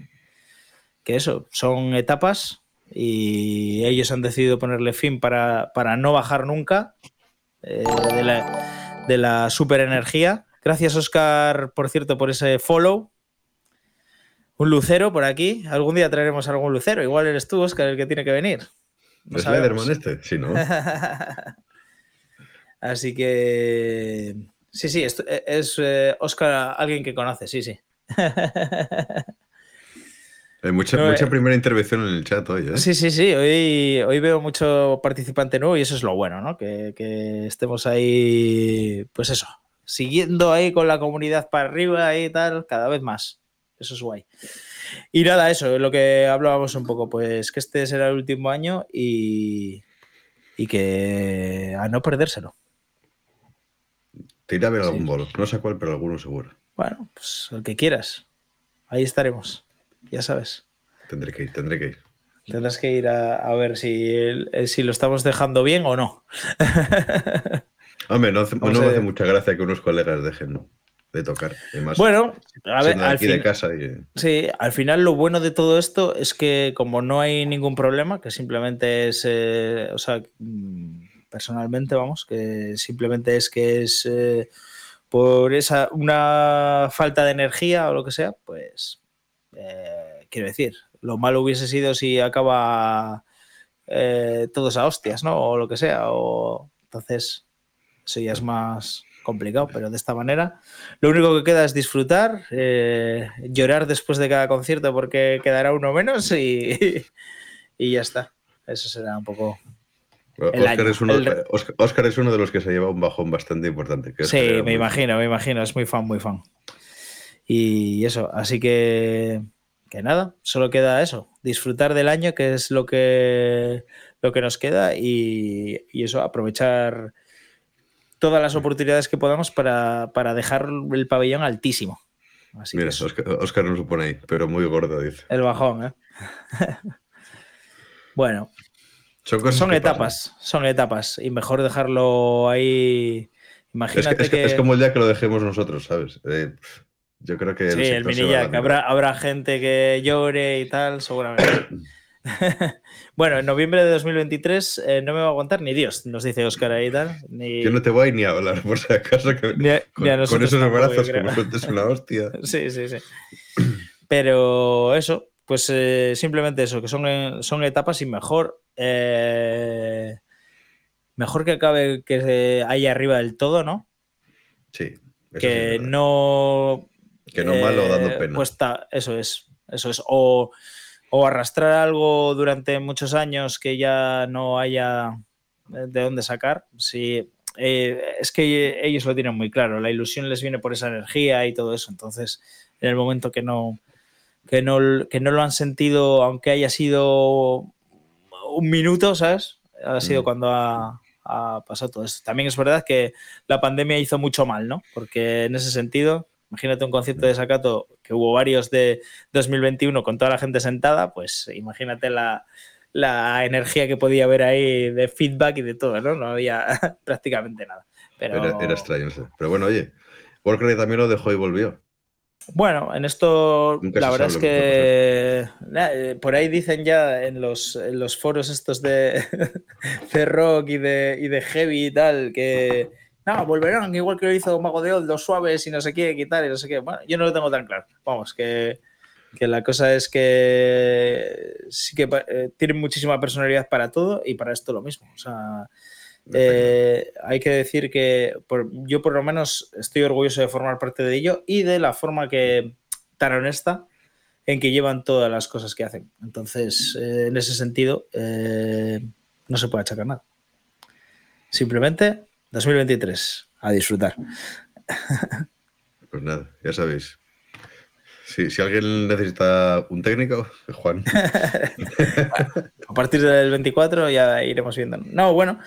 que eso, son etapas y ellos han decidido ponerle fin para, para no bajar nunca eh, de, la, de la super energía. Gracias, Oscar, por cierto, por ese follow. Un lucero por aquí. Algún día traeremos algún lucero. Igual eres tú, Oscar, el que tiene que venir. No ¿Es Spider-Man este? Sí, ¿no? Así que. Sí, sí, es, es eh, Oscar alguien que conoce, sí, sí. Hay mucha, no, mucha eh, primera intervención en el chat hoy, ¿eh? Sí, sí, sí. Hoy, hoy veo mucho participante nuevo y eso es lo bueno, ¿no? Que, que, estemos ahí, pues eso, siguiendo ahí con la comunidad para arriba y tal, cada vez más. Eso es guay. Y nada, eso es lo que hablábamos un poco, pues que este será el último año y, y que a no perdérselo. Te irá a ver sí. algún bolo, no sé cuál, pero alguno seguro. Bueno, pues el que quieras. Ahí estaremos, ya sabes. Tendré que ir, tendré que ir. Tendrás que ir a, a ver si, si, lo estamos dejando bien o no. Hombre, no, hace, no me hace mucha gracia que unos colegas dejen, de tocar. Además, bueno, a ver, al, fin, de casa y... sí, al final lo bueno de todo esto es que como no hay ningún problema, que simplemente es, eh, o sea, mm, personalmente vamos, que simplemente es que es eh, por esa una falta de energía o lo que sea, pues eh, quiero decir, lo malo hubiese sido si acaba eh, todos a hostias, ¿no? O lo que sea, o entonces eso ya es más complicado, pero de esta manera lo único que queda es disfrutar, eh, llorar después de cada concierto porque quedará uno menos y, y ya está. Eso será un poco. Oscar, es uno, el... Oscar, es uno, de los que se lleva un bajón bastante importante. Que sí, me imagino, me imagino, es muy fan, muy fan. Y eso, así que, que nada, solo queda eso, disfrutar del año, que es lo que, lo que nos queda, y, y eso, aprovechar todas las oportunidades que podamos para, para dejar el pabellón altísimo. Así Mira, que Oscar, Oscar nos lo pone ahí, pero muy gordo, dice. El bajón, ¿eh? bueno. Son, son etapas, pasan. son etapas. Y mejor dejarlo ahí. Imagínate es que, es, que... es como el día que lo dejemos nosotros, ¿sabes? Eh, yo creo que. Sí, el, el mini jack. Habrá, habrá gente que llore y tal, seguramente. bueno, en noviembre de 2023 eh, no me va a aguantar ni Dios, nos dice Oscar ahí tal. Ni... Yo no te voy ni a hablar, por si acaso, que Ni a- con, ni esos tampoco, yo brazos creo. como sueltes una hostia. Sí, sí, sí. Pero eso, pues eh, simplemente eso, que son, eh, son etapas y mejor. eh, mejor que acabe que ahí arriba del todo, ¿no? Sí. que no. Que no malo dando eh, pena. Pues eso es. Eso es. O, o arrastrar algo durante muchos años que ya no haya eh, de dónde sacar. Sí, eh, es que ellos lo tienen muy claro. La ilusión les viene por esa energía y todo eso. Entonces, en el momento que no, que no, que no lo han sentido, aunque haya sido un minuto, ¿sabes? Ha sido Mm. cuando ha, ha pasado todo esto. También es verdad que la pandemia hizo mucho mal, ¿no? Porque en ese sentido, imagínate un concierto de Sacato que hubo varios de 2021 con toda la gente sentada, pues imagínate la, la energía que podía haber ahí de feedback y de todo, ¿no? No había prácticamente nada. Pero Era, era extraño. sí. Pero bueno, oye, Warcraft también lo dejó y volvió. bueno, en esto Nunca la verdad es que na- eh, por ahí dicen ya en los, en los foros estos de, de rock y de, y de heavy y tal que no, volverán igual que lo hizo Mago de Oz, los suaves y no sé qué, tal y no sé qué. Bueno, yo no lo tengo tan claro. Vamos, que, que la cosa es que sí que eh, tienen muchísima personalidad para todo y para esto lo mismo. O sea, eh, hay que decir que por- yo por lo menos estoy orgulloso de formar parte de ello y de la forma que tan honesta en que llevan todas las cosas que hacen. Entonces, eh, en ese sentido, no se puede achacar nada. Simplemente 2023, a disfrutar. Pues nada, ya sabéis. Sí, si alguien necesita un técnico, Juan. A partir del 24 ya iremos viendo. No, bueno,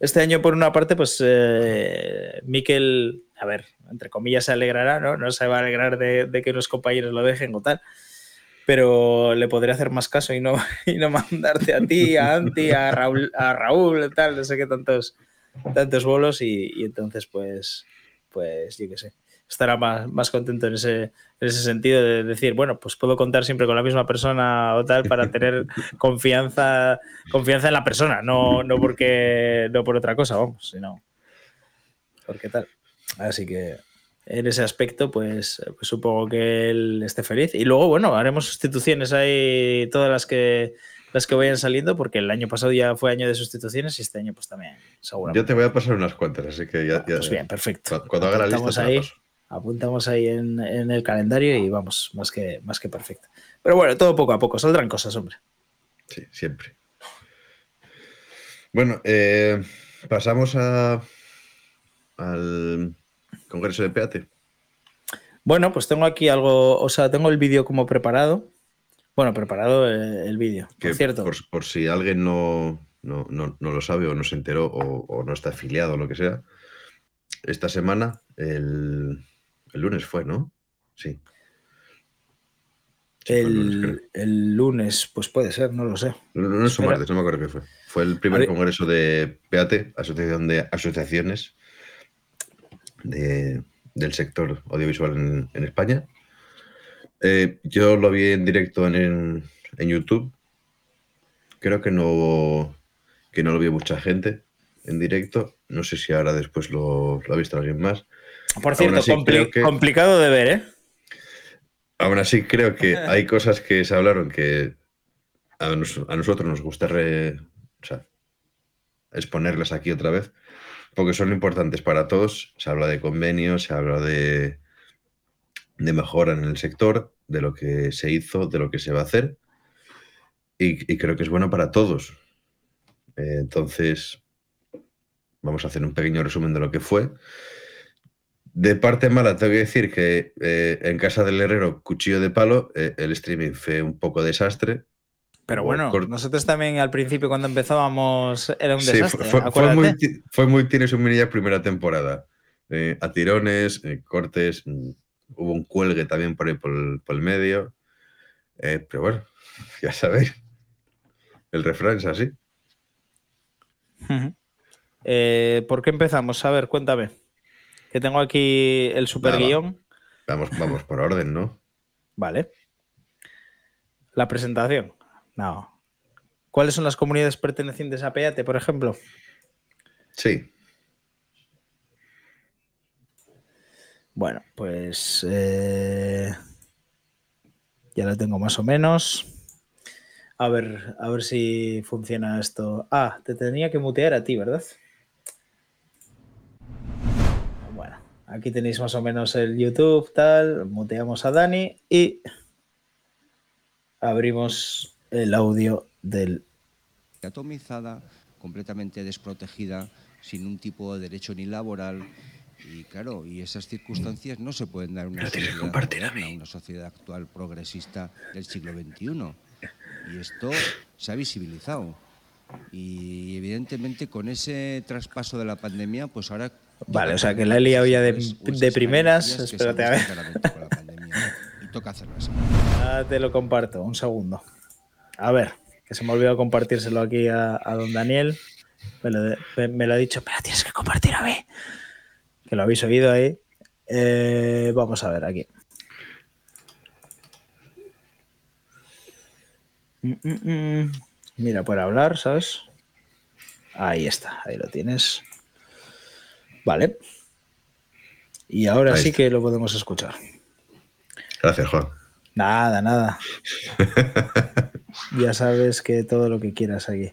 este año por una parte, pues eh, Miquel, a ver, entre comillas se alegrará, ¿no? No se va a alegrar de, de que los compañeros lo dejen o tal, pero le podré hacer más caso y no, y no mandarte a ti, a Anti, a Raúl, a Raúl, tal, no sé qué tantos, tantos bolos y, y entonces pues, pues yo qué sé. Estará más, más contento en ese, en ese sentido de decir, bueno, pues puedo contar siempre con la misma persona o tal para tener confianza, confianza en la persona, no, no porque no por otra cosa, vamos, sino porque tal. Así que en ese aspecto, pues, pues supongo que él esté feliz. Y luego, bueno, haremos sustituciones ahí, todas las que las que vayan saliendo, porque el año pasado ya fue año de sustituciones y este año pues también, seguramente. Yo te voy a pasar unas cuantas, así que ya. ya- Pues bien, perfecto. cu- Cuando haga la lista, Apuntamos la ahí, paso. apuntamos ahí en, en el calendario y vamos, más que, más que perfecto. Pero bueno, todo poco a poco, saldrán cosas, hombre. Sí, siempre. Bueno, eh, pasamos a, al Congreso de Peate. Bueno, pues tengo aquí algo, o sea, tengo el vídeo como preparado. Bueno, preparado el vídeo, por cierto. Por, por si alguien no, no, no- no lo sabe o no se enteró o, o no está afiliado o lo que sea, esta semana, el, el lunes fue, ¿no? Sí. El lunes. El, lunes, pues puede ser, no lo sé. No, no, es un martes, no me acuerdo qué fue. Fue el primer congreso de PAT, Asociación de Asociaciones de- del sector audiovisual en, en España. Eh, yo lo vi en directo en, en- en YouTube. Creo que no, que no lo vio mucha gente en directo. No sé si ahora después lo, lo ha visto alguien más. Por cierto, así, compli- creo que- complicado de ver, ¿eh? Aún así, creo que hay cosas que se hablaron que a, nos- a nosotros nos gusta re- o sea, exponerlas aquí otra vez, porque son importantes para todos. Se habla de convenios, se habla de, de mejora en el sector, de lo que se hizo, de lo que se va a hacer, y, y creo que es bueno para todos. Eh, entonces, vamos a hacer un pequeño resumen de lo que fue. De parte mala, tengo que decir que eh, en casa del herrero, cuchillo de palo, eh, el streaming fue un poco desastre. Pero bueno, cort- nosotros también al principio cuando empezábamos era un desastre. fue, fue- fue acuérdate. muy, ti- fue muy tienes un minilla primera temporada. A tirones, cortes, mm, hubo un cuelgue también por ahí por el, por el medio. Eh, pero bueno, ya sabéis. El refrán es así. Eh, ¿Por qué empezamos? A ver, cuéntame. Que tengo aquí el super Nada. guion. Vamos, vamos por orden, ¿no? Vale. La presentación. No. ¿Cuáles son las comunidades pertenecientes a Peate, por ejemplo? Sí. Bueno, pues eh, ya lo tengo más o menos. A ver, a ver si funciona esto. Ah, te tenía que mutear a ti, ¿verdad? Bueno, aquí tenéis más o menos el YouTube, tal. Muteamos a Dani y abrimos el audio del... Atomizada, completamente desprotegida, sin un tipo de derecho ni laboral. Y claro, y esas circunstancias no se pueden dar en una, sociedad, una sociedad actual progresista del siglo XXI. Y esto se ha visibilizado. Y evidentemente con ese traspaso de la pandemia, pues ahora... Vale, o sea que la he liado ya de, de primeras. Espérate a ver. Y toca hacerlo así. Ah, te lo comparto, un segundo. A ver, que se me olvidó compartírselo aquí a, a don Daniel. Me lo, me lo, ha dicho, pero tienes que compartir a mí. Que lo habéis oído ahí. Eh, vamos a ver aquí. Mm, mm, mm. Mira, por hablar, ¿sabes? Ahí está, ahí lo tienes. Vale. Y ahora ahí sí que lo podemos escuchar. Gracias, Juan. Nada, nada. ya sabes que todo lo que quieras aquí.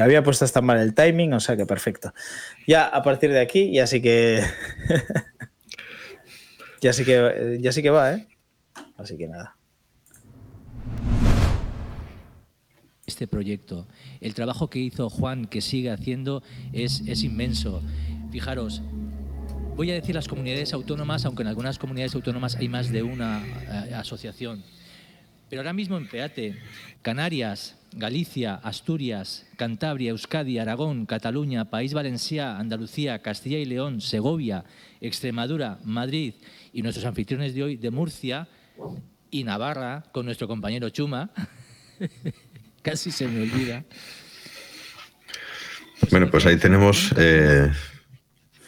Había puesto hasta mal el timing, o sea que perfecto. Ya a partir de aquí, ya sí que. ya sí que ya sí que va, ¿eh? Así que nada. Este proyecto, el trabajo que hizo Juan, que sigue haciendo, es, es inmenso. Fijaros, voy a decir las comunidades autónomas, aunque en algunas comunidades autónomas hay más de una eh, asociación. Pero ahora mismo en Peate, Canarias, Galicia, Asturias, Cantabria, Euskadi, Aragón, Cataluña, País Valencià, Andalucía, Castilla y León, Segovia, Extremadura, Madrid y nuestros anfitriones de hoy de Murcia y Navarra, con nuestro compañero Chuma. Casi se me olvida. Pues bueno, pues ahí tenemos eh,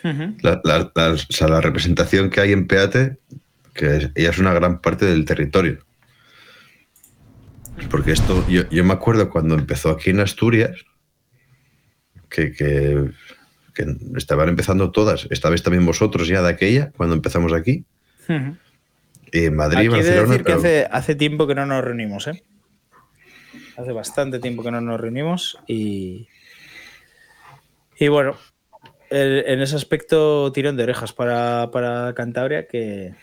uh -huh. la, la, la, o sea, la, representación que hay en Peate, que es, ella es una gran parte del territorio. Porque esto, yo, yo me acuerdo cuando empezó aquí en Asturias, que, que, que, estaban empezando todas, estabais también vosotros ya de aquella, cuando empezamos aquí. Uh -huh. En Madrid, aquí Barcelona. decir que hace, hace tiempo que no nos reunimos, ¿eh? Hace bastante tiempo que no nos reunimos y. Y bueno, el, en ese aspecto, tirón de orejas para, para Cantabria, que,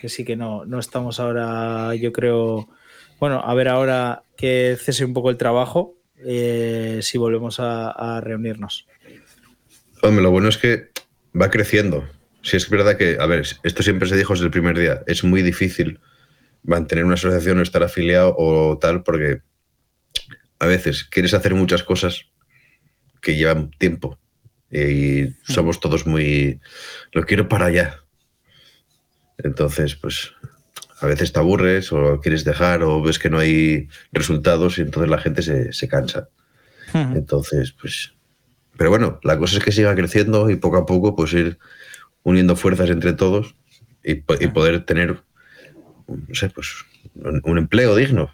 que sí que no, no estamos ahora, yo creo. Bueno, a ver ahora que cese un poco el trabajo, eh, si volvemos a, a reunirnos. Hombre, lo bueno es que va creciendo. Si es verdad que, a ver, esto siempre se dijo desde el primer día, es muy difícil mantener una asociación o estar afiliado o tal, porque a veces quieres hacer muchas cosas que llevan tiempo y somos todos muy... Lo quiero para allá. Entonces, pues a veces te aburres o quieres dejar o ves que no hay resultados y entonces la gente se, se cansa. Entonces, pues... Pero bueno, la cosa es que siga creciendo y poco a poco pues ir uniendo fuerzas entre todos y, y poder tener no sé, pues un empleo digno.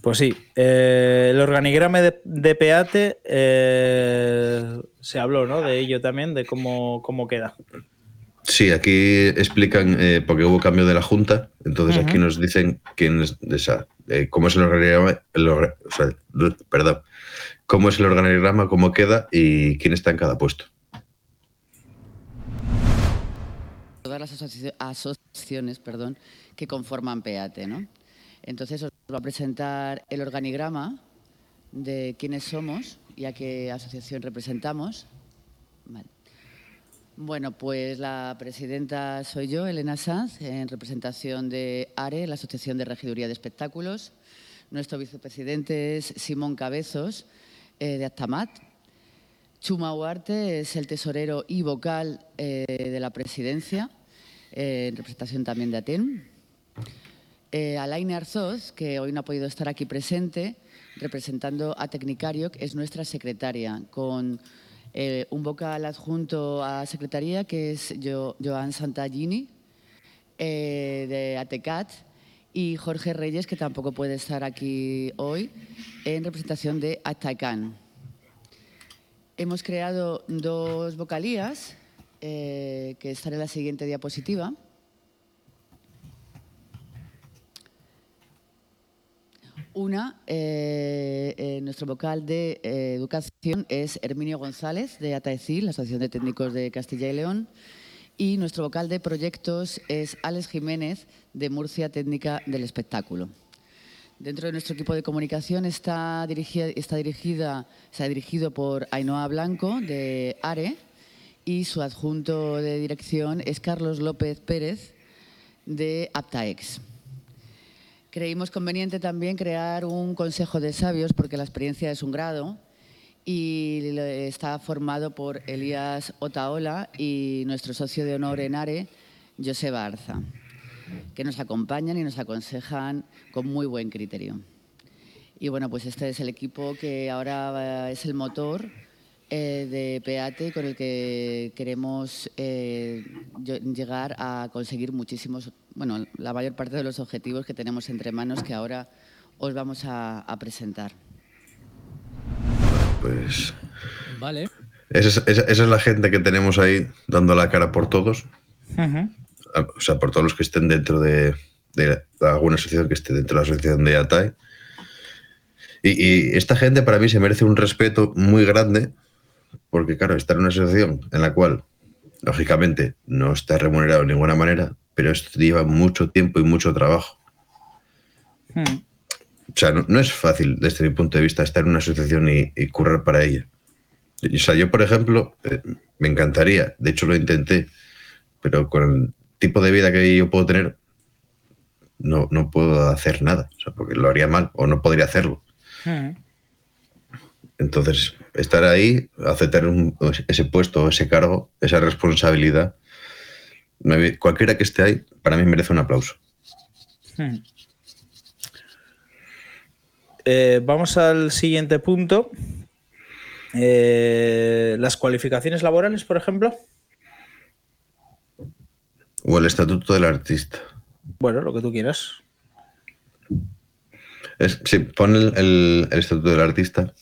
Pues sí, eh, el organigrama de, de Peate eh, se habló, ¿no? De ello también, de cómo, cómo queda. Sí, aquí explican, eh, porque hubo cambio de la Junta, entonces uh -huh. aquí nos dicen quién es, esa, eh, cómo es el organigrama, el, o sea, perdón, cómo es el organigrama, cómo queda y quién está en cada puesto. todas las asoci asociaciones perdón, que conforman PEATE. ¿no? Entonces os va a presentar el organigrama de quiénes somos y a qué asociación representamos. Vale. Bueno, pues la presidenta soy yo, Elena Sanz, en representación de ARE, la Asociación de Regiduría de Espectáculos. Nuestro vicepresidente es Simón Cabezos, eh, de Actamat, Chuma Huarte es el tesorero y vocal eh, de la presidencia, eh, en representación también de ATEN. Alaine Arzoz, que hoy no ha podido estar aquí presente, representando a Tecnicario, que es nuestra secretaria, con eh, un vocal adjunto a secretaría, que es jo Joan Santagini, eh, de ATECAT, y Jorge Reyes, que tampoco puede estar aquí hoy, en representación de Ataikan. Hemos creado dos vocalías, eh, que están en la siguiente diapositiva. Una, eh, eh, nuestro vocal de educación es Herminio González, de ATAECIL, la Asociación de Técnicos de Castilla y León, y nuestro vocal de proyectos es Alex Jiménez, de Murcia Técnica del Espectáculo. Dentro de nuestro equipo de comunicación está, dirigida, está dirigida, dirigido por Ainhoa Blanco, de ARE, y su adjunto de dirección es Carlos López Pérez, de Aptaex. Creímos conveniente también crear un consejo de sabios, porque la experiencia es un grado, y está formado por Elías Otaola y nuestro socio de honor en ARE, Joseba Arza, que nos acompañan y nos aconsejan con muy buen criterio. Y bueno, pues este es el equipo que ahora es el motor eh, de PEATE con el que queremos eh, llegar a conseguir muchísimos, bueno, la mayor parte de los objetivos que tenemos entre manos que ahora os vamos a presentar pues... Vale. Esa es, la gente que tenemos ahí dando la cara por todos. O sea, por todos los que estén dentro de, alguna asociación que esté dentro de la asociación de ATAE. Y, esta gente para mí se merece un respeto muy grande, porque claro, estar en una asociación en la cual, lógicamente, no está remunerado de ninguna manera, pero esto lleva mucho tiempo y mucho trabajo. Hmm. O sea, no, es fácil desde mi punto de vista estar en una asociación y, y currar para ella. O sea, yo, por ejemplo, eh, me encantaría, de hecho lo intenté, pero con el tipo de vida que yo puedo tener, no, no puedo hacer nada, o sea, porque lo haría mal o no podría hacerlo. Hmm. Entonces, estar ahí, aceptar ese puesto, ese cargo, esa responsabilidad, cualquiera que esté ahí, para mí merece un aplauso. Hmm. Eh, vamos al siguiente punto. Eh, las cualificaciones laborales, por ejemplo. O el estatuto del artista. Bueno, lo que tú quieras. sí, pon el, estatuto del artista.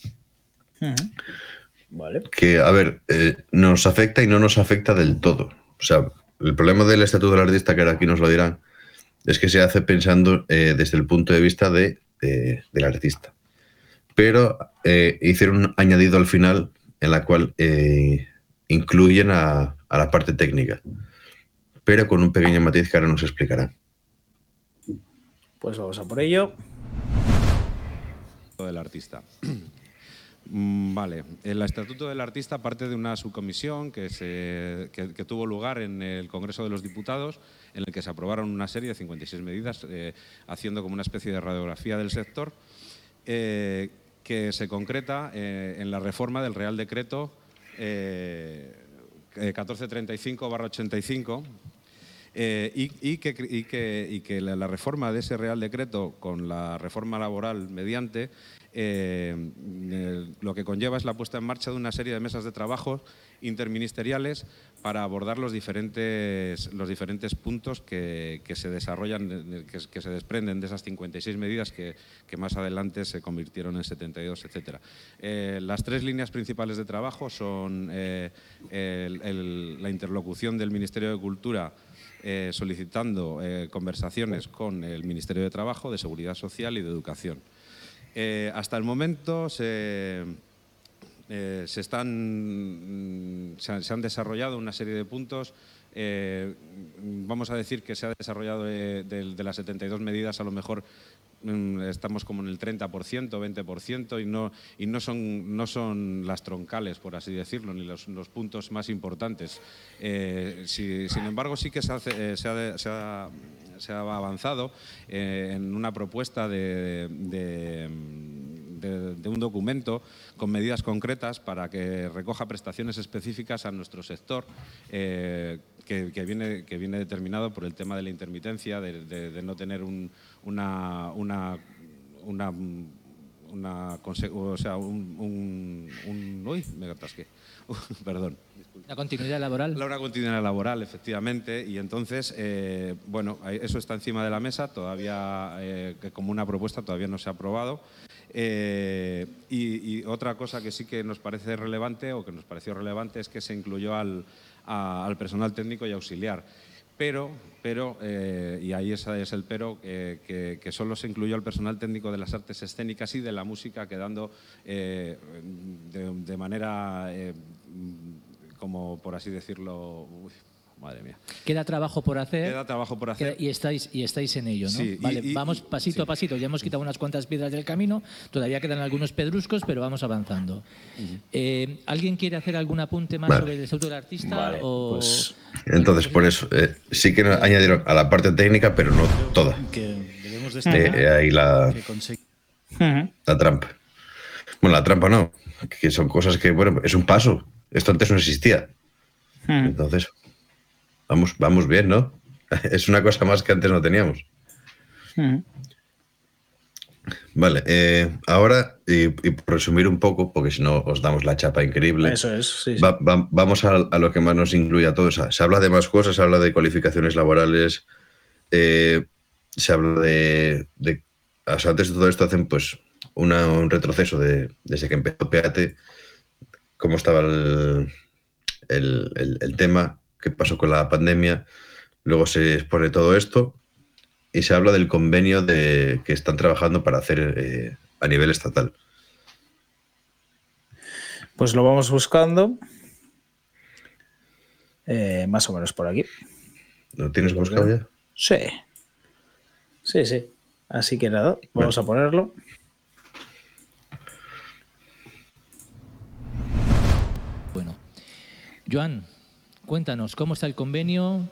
Vale. Que, a ver, eh, nos afecta y no nos afecta del todo. O sea, el problema del estatuto del artista, que ahora aquí nos lo dirán, es que se hace pensando desde el punto de vista de del artista. Pero eh, hicieron un añadido al final en la cual eh, incluyen a, la parte técnica, pero con un pequeño matiz que ahora nos explicarán. Pues vamos a por ello. Del artista. Mm, vale, el Estatuto del Artista parte de una subcomisión que, se, tuvo lugar en el Congreso de los Diputados, en el que se aprobaron una serie de 56 medidas, eh, haciendo como una especie de radiografía del sector, eh, que se concreta eh, en la reforma del Real Decreto 1435-85, y, que, la, reforma de ese Real Decreto con la reforma laboral mediante eh, eh, lo que conlleva es la puesta en marcha de una serie de mesas de trabajo interministeriales para abordar los diferentes, los diferentes puntos que, se desarrollan, que, se desprenden de esas 56 medidas que, más adelante se convirtieron en 72, etc. Eh, las tres líneas principales de trabajo son la interlocución del Ministerio de Cultura solicitando conversaciones con el Ministerio de Trabajo, de Seguridad Social y de Educación. Eh, hasta el momento se, eh, están, se, han desarrollado una serie de puntos. Eh, vamos a decir que se ha desarrollado de, las 72 medidas, a lo mejor mm, estamos como en el 30%, 20% y no, y no, son, no son las troncales, por así decirlo, ni los, puntos más importantes. sin embargo, sí que se, se, ha, se ha avanzado eh, en una propuesta de, un documento con medidas concretas para que recoja prestaciones específicas a nuestro sector. Eh, que, viene, determinado por el tema de la intermitencia, de, no tener una, una, una o sea, un, uy, me atasqué. Perdón. ¿Una continuidad laboral? Una continuidad laboral, efectivamente. Y entonces, eh, bueno, eso está encima de la mesa, todavía, eh, como una propuesta, todavía no se ha aprobado. Eh, y, otra cosa que sí que nos parece relevante, o que nos pareció relevante, es que se incluyó al, al personal técnico y auxiliar. Pero, pero y ahí es el pero, que, que, solo se incluyó al personal técnico de las artes escénicas y de la música, quedando de, de, manera como por así decirlo, madre mía. Queda trabajo por hacer. Queda trabajo por hacer. y, estáis, y estáis en ello, ¿no? vale, vamos pasito a pasito. Ya hemos quitado unas cuantas piedras del camino, todavía quedan algunos pedruscos, pero vamos avanzando. Eh, ¿Alguien quiere hacer algún apunte más sobre el estatuto del artista? Pues, entonces, por eso, eh, sí que añadieron a la parte técnica, pero no toda. Que debemos eh, ahí la, la trampa. Bueno, la trampa no, que son cosas que, bueno, es un paso esto antes no existía. Entonces, vamos, vamos bien, ¿no? Es una cosa más que antes no teníamos. Hmm. Vale, eh, ahora, y, por resumir un poco, porque si no os damos la chapa increíble. Eso es, vamos a, lo que más nos incluye a todos. Se habla de más cosas, se habla de cualificaciones laborales, eh, se habla de, antes de todo esto hacen pues un retroceso de, desde que empezó PAT cómo estaba el, tema, qué pasó con la pandemia. Luego se expone todo esto y se habla del convenio de, que están trabajando para hacer eh, a nivel estatal. Pues lo vamos buscando. Eh, más o menos por aquí. ¿Lo tienes buscado ya? Sí. Sí, sí. Así que nada, vamos a ponerlo. Joan, cuéntanos, ¿cómo está el convenio?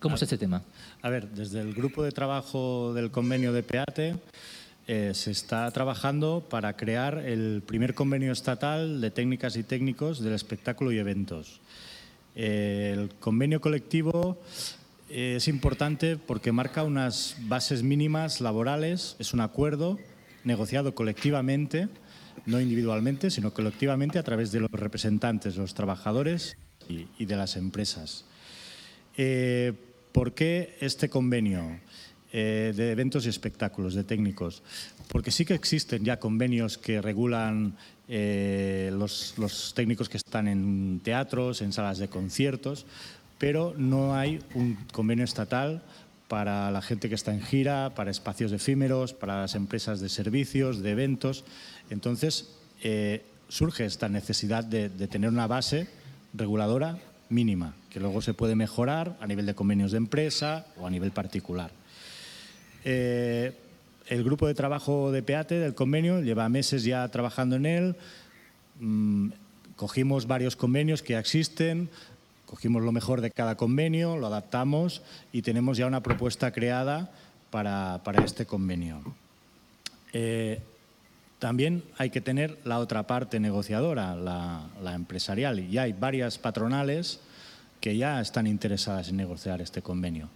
¿Cómo es este tema? A ver, desde el grupo de trabajo del convenio de PEATE eh, se está trabajando para crear el primer convenio estatal de técnicas y técnicos del espectáculo y eventos. Eh, el convenio colectivo eh, es importante porque marca unas bases mínimas laborales, es un acuerdo negociado colectivamente no individualmente, sino colectivamente a través de los representantes, los trabajadores y, de las empresas. Eh, ¿Por qué este convenio eh, de eventos y espectáculos, de técnicos? Porque sí que existen ya convenios que regulan eh, los, técnicos que están en teatros, en salas de conciertos, pero no hay un convenio estatal para la gente que está en gira, para espacios efímeros, para las empresas de servicios, de eventos. Entonces, surge esta necesidad de, tener una base reguladora mínima, que luego se puede mejorar a nivel de convenios de empresa o a nivel particular. Eh, el grupo de trabajo de PEATE del convenio lleva meses ya trabajando en él. Mm, cogimos varios convenios que existen, cogimos lo mejor de cada convenio, lo adaptamos y tenemos ya una propuesta creada para, este convenio. Eh, también hay que tener la otra parte negociadora, la, empresarial, y hay varias patronales que ya están interesadas en negociar este convenio.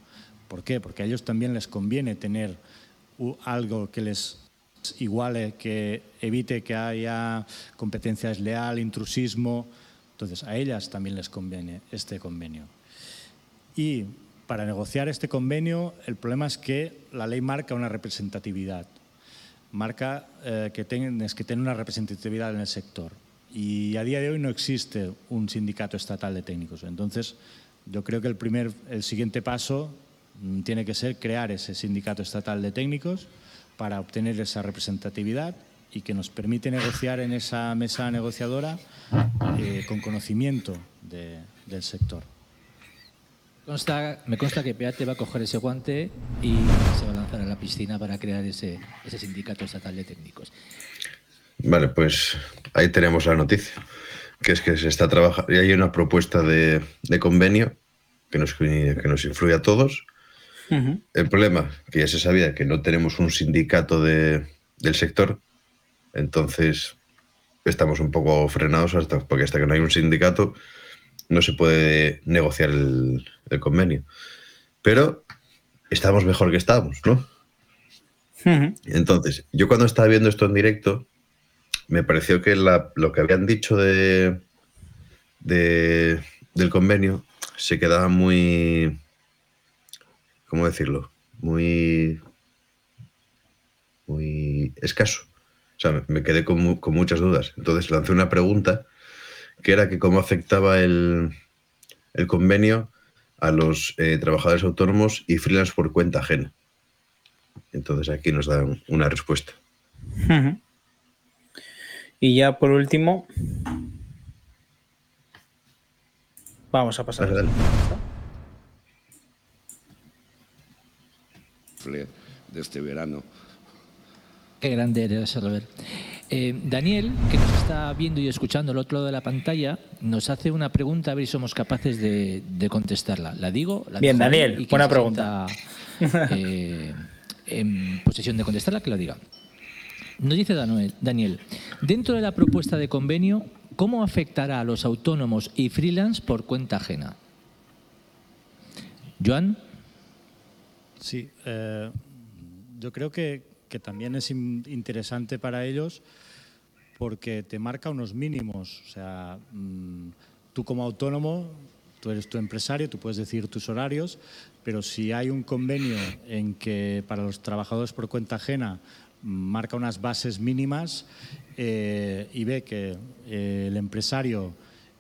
¿Por qué? Porque a ellos también les conviene tener algo que les iguale, que evite que haya competencia desleal, intrusismo. Entonces, a ellas también les conviene este convenio. Y para negociar este convenio, el problema es que la ley marca una representatividad marca eh, que tienes que una representatividad en el sector. Y a día de hoy no existe un sindicato estatal de técnicos. Entonces, yo creo que el, primer, el siguiente paso mm, tiene que ser crear ese sindicato estatal de técnicos para obtener esa representatividad y que nos permite negociar en esa mesa negociadora eh, con conocimiento del sector me consta que PEATE va a coger ese guante y se va a lanzar a la piscina para crear ese, sindicato estatal de técnicos. Vale, pues ahí tenemos la noticia, que es que se está trabajando y hay una propuesta de, convenio que nos, que nos influye a todos. El problema, que ya se sabía, que no tenemos un sindicato del sector, entonces estamos un poco frenados hasta, porque hasta que no hay un sindicato no se puede negociar el, convenio. Pero estamos mejor que estamos, ¿no? Entonces, yo cuando estaba viendo esto en directo, me pareció que lo que habían dicho de, de, del convenio se quedaba muy, ¿cómo decirlo? Muy, muy escaso. O sea, me quedé con, con muchas dudas. Entonces lancé una pregunta que era que cómo afectaba el, el convenio a los eh, trabajadores autónomos y freelance por cuenta ajena. Entonces aquí nos dan una respuesta. Y ya por último, vamos a pasar. De este verano. Qué grande eres, Robert. Eh, Daniel, que nos está viendo y escuchando al otro lado de la pantalla, nos hace una pregunta, a ver si somos capaces de, contestarla. ¿La digo? Bien, Daniel, buena pregunta. Eh, en posesión de contestarla, que la diga. Nos dice Daniel, dentro de la propuesta de convenio, ¿cómo afectará a los autónomos y freelance por cuenta ajena? Joan. Sí, eh, yo creo que, que también es interesante para ellos porque te marca unos mínimos. O sea, mm, tú como autónomo, tú eres tu empresario, tú puedes decir tus horarios, pero si hay un convenio en que para los trabajadores por cuenta ajena marca unas bases mínimas eh, y ve que eh, el empresario,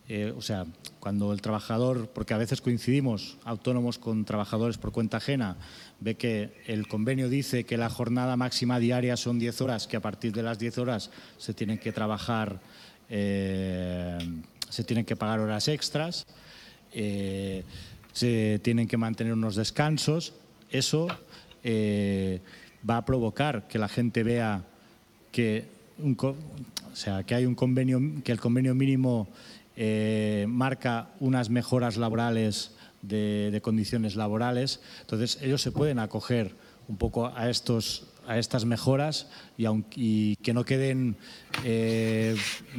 eh, o sea, cuando el trabajador, porque a veces coincidimos autónomos con trabajadores por cuenta ajena, ve que el convenio dice que la jornada máxima diaria son 10 horas, que a partir de las 10 horas se tienen que trabajar, eh, se tienen que pagar horas extras, eh, se tienen que mantener unos descansos, eso eh, va a provocar que la gente vea que, o sea, que hay un convenio, que el convenio mínimo marca unas mejoras laborales de, condiciones laborales. Entonces, ellos se pueden acoger un poco a, estos, a estas mejoras y, que no queden eh,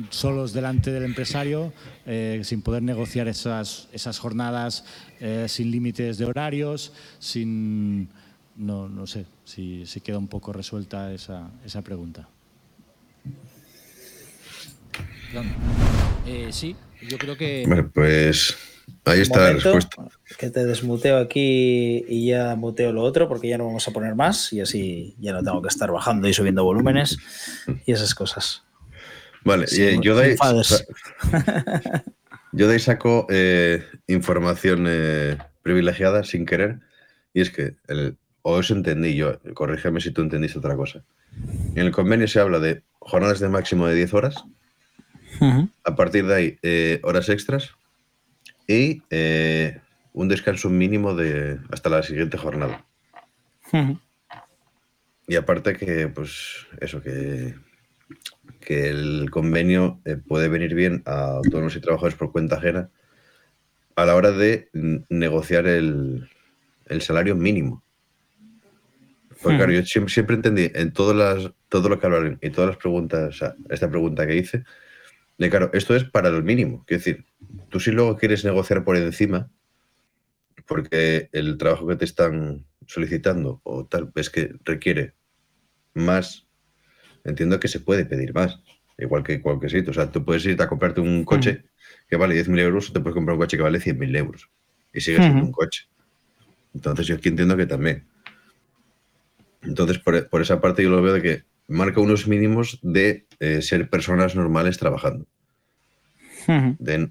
solos delante del empresario eh, sin poder negociar esas, esas jornadas eh, sin límites de horarios, sin... No, no sé si, si queda un poco resuelta esa, esa pregunta. sí, yo creo que... Bueno, pues Ahí está la respuesta. Que te desmuteo aquí y ya muteo lo otro porque ya no vamos a poner más y así ya no tengo que estar bajando y subiendo volúmenes y esas cosas. Vale, yo, de ahí, yo de ahí saco eh, información eh, privilegiada sin querer y es que, el, o eso entendí yo, corrígeme si tú entendiste otra cosa. En el convenio se habla de jornadas de máximo de 10 horas, a partir de ahí eh, horas extras y eh, un descanso mínimo de hasta la siguiente jornada. Y aparte que, pues, eso, que, que el convenio eh, puede venir bien a autónomos y trabajadores por cuenta ajena a la hora de negociar el, salario mínimo. Porque claro, yo siempre, entendí en todas las, todo lo que hablaron y todas las preguntas, o sea, esta pregunta que hice, de claro, esto es para el mínimo. Quiero decir, tú si luego quieres negociar por encima, porque el trabajo que te están solicitando o tal vez que requiere más, entiendo que se puede pedir más, igual que cualquier sitio. O sea, tú puedes irte a comprarte un coche que vale 10.000 euros o te puedes comprar un coche que vale 100.000 euros y sigues siendo un coche. Entonces yo aquí entiendo que también. Entonces, por, esa parte yo lo veo de que marca unos mínimos de eh, ser personas normales trabajando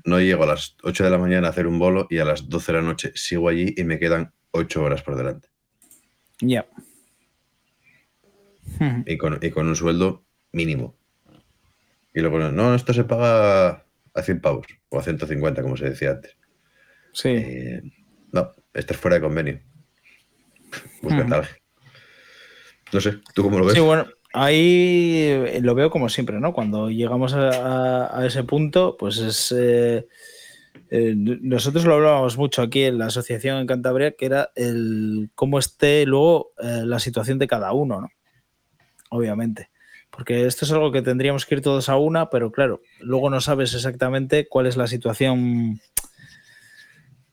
no llego a las 8 de la mañana a hacer un bolo y a las 12 de la noche sigo allí y me quedan 8 horas por delante. Ya. y, con, un sueldo mínimo. Y luego, no, esto se paga a 100 pavos o a 150, como se decía antes. Sí. Eh, no, esto es fuera de convenio. Busca tal. No sé, ¿tú cómo lo ves? Sí, bueno, Ahí eh, lo veo como siempre, ¿no? Cuando llegamos a, ese punto, pues es... Eh, eh, nosotros lo hablábamos mucho aquí en la asociación en Cantabria, que era el cómo esté luego la situación de cada uno, ¿no? Obviamente. Porque esto es algo que tendríamos que ir todos a una, pero claro, luego no sabes exactamente cuál es la situación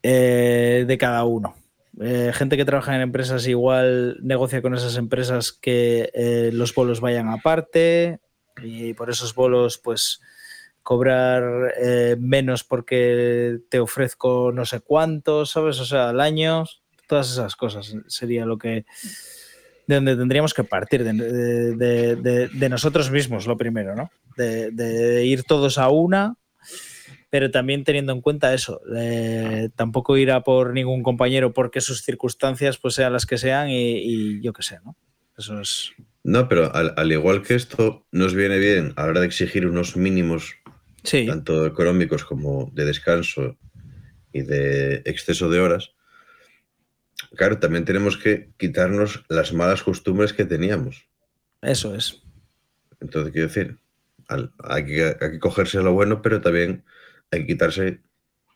de cada uno. Eh, gente que trabaja en empresas igual negocia con esas empresas que eh, los bolos vayan aparte. Y por esos bolos, pues cobrar eh, menos porque te ofrezco no sé cuánto, ¿sabes? O sea, al año, todas esas cosas sería lo que de donde tendríamos que partir, de nosotros mismos, lo primero, ¿no? De, ir todos a una, pero también teniendo en cuenta eso, tampoco ir a por ningún compañero porque sus circunstancias pues sean las que sean y, yo qué sé, ¿no? Eso es... No, pero al, igual que esto nos viene bien a la hora de exigir unos mínimos, tanto económicos como de descanso y de exceso de horas, claro, también tenemos que quitarnos las malas costumbres que teníamos. Eso es. Entonces, quiero decir, hay, que, cogerse lo bueno, pero también hay que quitarse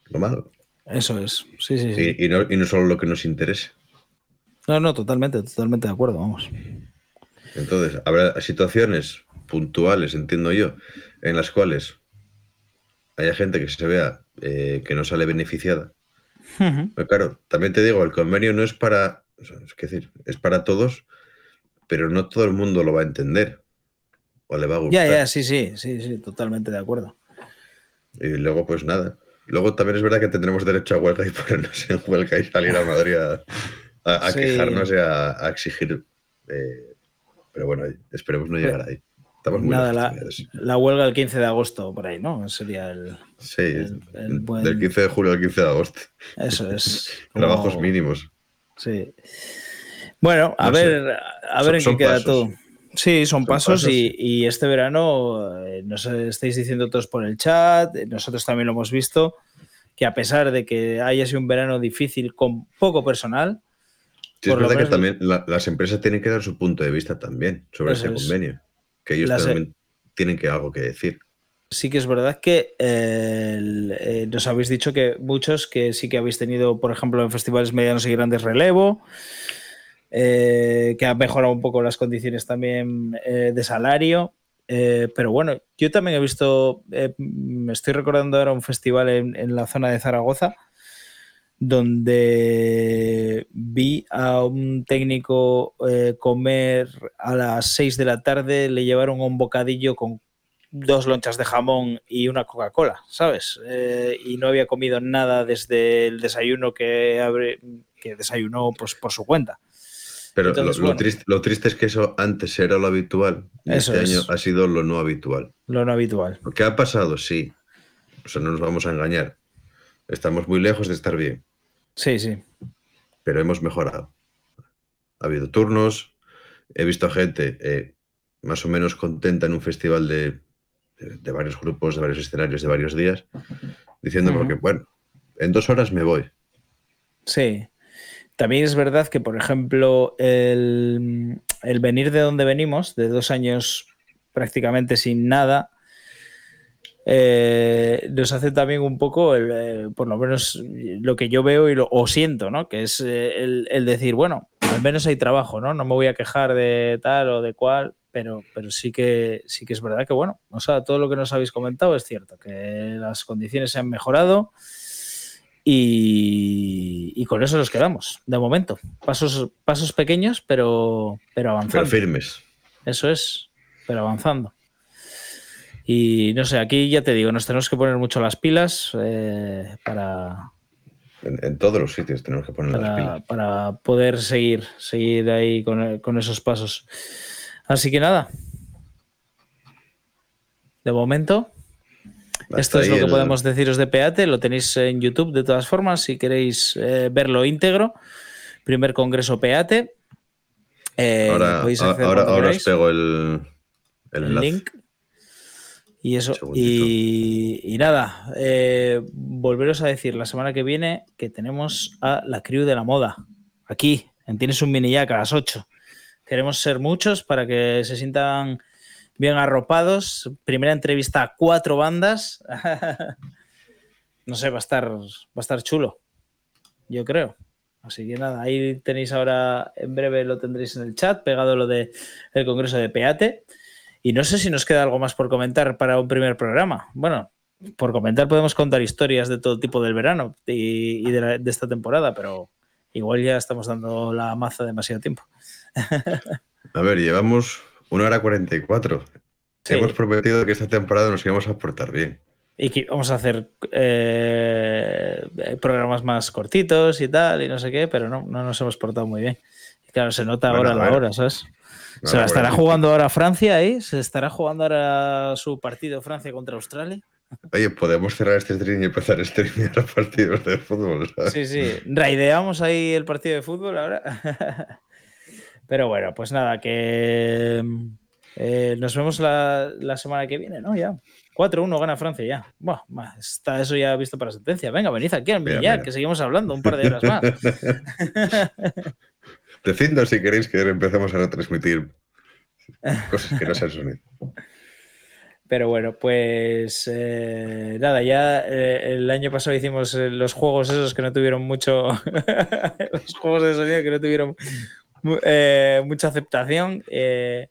lo malo. Eso es, sí, sí, sí. Y, no, y no solo lo que nos interese. No, no, totalmente, totalmente de acuerdo, vamos. Entonces, habrá situaciones puntuales, entiendo yo, en las cuales haya gente que se vea eh, que no sale beneficiada pero claro, también te digo, el convenio no es para, es decir, es para todos, pero no todo el mundo lo va a entender o le va a gustar. Ya, ya, sí, sí, sí, sí, totalmente de acuerdo. Y luego, pues nada. Luego también es verdad que tendremos derecho a huelga y ponernos en huelga y salir a Madrid a, quejarnos y a, exigir. Eh, pero bueno, esperemos no llegar ahí. Nada, la, huelga el 15 de agosto, por ahí, ¿no? Sería el. Sí, del 15 de julio al 15 de agosto. Eso es. Trabajos mínimos. Sí. Bueno, a ver, a ver en qué queda todo. Sí, son, pasos, Y, este verano eh, nos estáis diciendo todos por el chat, nosotros también lo hemos visto, que a pesar de que haya sido un verano difícil con poco personal. Sí, es verdad que también las empresas tienen que dar su punto de vista también sobre ese convenio que ellos también tienen que algo que decir. Sí que es verdad que eh, nos habéis dicho que muchos que sí que habéis tenido, por ejemplo, en festivales medianos y grandes relevo, eh, que ha mejorado un poco las condiciones también eh, de salario. pero bueno, yo también he visto, me estoy recordando ahora un festival en la zona de Zaragoza, donde vi a un técnico eh, comer a las 6 de la tarde, le llevaron un bocadillo con dos lonchas de jamón y una Coca-Cola, ¿sabes? Eh, y no había comido nada desde el desayuno que, que desayunó pues, por su cuenta. Pero lo, triste, es que eso antes era lo habitual y este año ha sido lo no habitual. Lo no habitual. ¿Qué ha pasado? Sí. O sea, no nos vamos a engañar. Estamos muy lejos de estar bien. Sí, sí. Pero hemos mejorado. Ha habido turnos, he visto gente eh, más o menos contenta en un festival de, varios grupos, de varios escenarios, de varios días, diciendo porque, bueno, en dos horas me voy. Sí. También es verdad que, por ejemplo, el, el venir de donde venimos, de dos años prácticamente sin nada, eh, nos hace también un poco, eh, por lo menos lo que yo veo y lo, o siento, ¿no? Que es eh, el, decir, bueno, al menos hay trabajo, ¿no? No me voy a quejar de tal o de cual, pero, pero sí, que, sí que es verdad que, bueno, o sea, todo lo que nos habéis comentado es cierto, que las condiciones se han mejorado y, con eso nos quedamos, de momento. Pasos, pasos pequeños, pero, pero avanzando. Pero firmes. Eso es, pero avanzando. Y no sé, aquí ya te digo, nos tenemos que poner mucho las pilas eh, para. En, todos los sitios tenemos que poner las pilas. Para poder seguir, seguir ahí con, esos pasos. Así que nada. De momento, esto es lo que podemos deciros de Peate. Lo tenéis en YouTube de todas formas, si queréis eh, verlo íntegro. Primer congreso Peate. Eh, ahora, ahora, os pego el, el, link. Y eso, y, nada, eh, volveros a decir la semana que viene que tenemos a la crew de la moda aquí, en Tienes un mini jack a las 8. Queremos ser muchos para que se sientan bien arropados. Primera entrevista a cuatro bandas. no sé, va a estar, va a estar chulo, yo creo. Así que nada, ahí tenéis ahora, en breve lo tendréis en el chat, pegado lo del el Congreso de Peate. Y no sé si nos queda algo más por comentar para un primer programa. Bueno, por comentar podemos contar historias de todo tipo del verano y, de, esta temporada, pero igual ya estamos dando la maza demasiado tiempo. A ver, llevamos una hora 44. Hemos prometido que esta temporada nos íbamos a portar bien. Y que vamos a hacer eh, programas más cortitos y tal, y no sé qué, pero no, no nos hemos portado muy bien. Y claro, se nota ahora la hora, ¿sabes? se la estará jugando ahora Francia ahí, se estará jugando ahora su partido Francia contra Australia. Oye, podemos cerrar este stream y empezar a streamear partidos de fútbol. ¿sabes? Sí, sí. Raideamos ahí el partido de fútbol ahora. Pero bueno, pues nada, que eh, nos vemos la, la, semana que viene, ¿no? Ya. 4-1 gana Francia ya. Buah, está eso ya visto para sentencia. Venga, venid aquí al ya, que seguimos hablando un par de horas más. Decidnos si queréis que empecemos a retransmitir cosas que no sean sonido. Pero bueno, pues eh, nada, ya eh, el año pasado hicimos los juegos esos que no tuvieron mucho, los juegos de sonido que no tuvieron eh, mucha aceptación. Eh,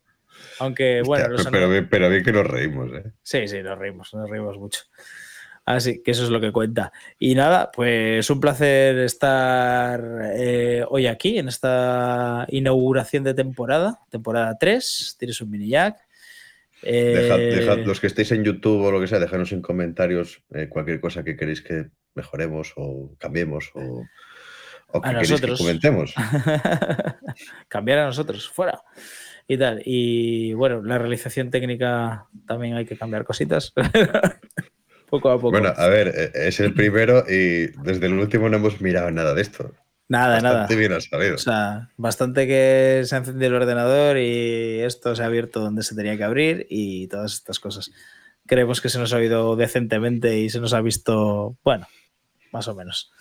aunque bueno, los pero, bien, pero, bien, que nos reímos, ¿eh? Sí, sí, nos reímos, nos reímos mucho. Así que eso es lo que cuenta. Y nada, pues un placer estar eh, hoy aquí en esta inauguración de temporada, temporada 3. Tienes un mini jack. Eh, dejad, dejad, los que estéis en YouTube o lo que sea, dejadnos en comentarios eh, cualquier cosa que queréis que mejoremos o cambiemos o, o que a nosotros. que comentemos. Cambiar a nosotros, fuera. Y tal. Y bueno, la realización técnica también hay que cambiar cositas. poco a poco. Bueno, a ver, eh, es el primero y desde el último no hemos mirado nada de esto. Nada, Bastante nada. bien ha salido. O sea, bastante que se ha encendido el ordenador y esto se ha abierto donde se tenía que abrir y todas estas cosas. Creemos que se nos ha oído decentemente y se nos ha visto, bueno, más o menos.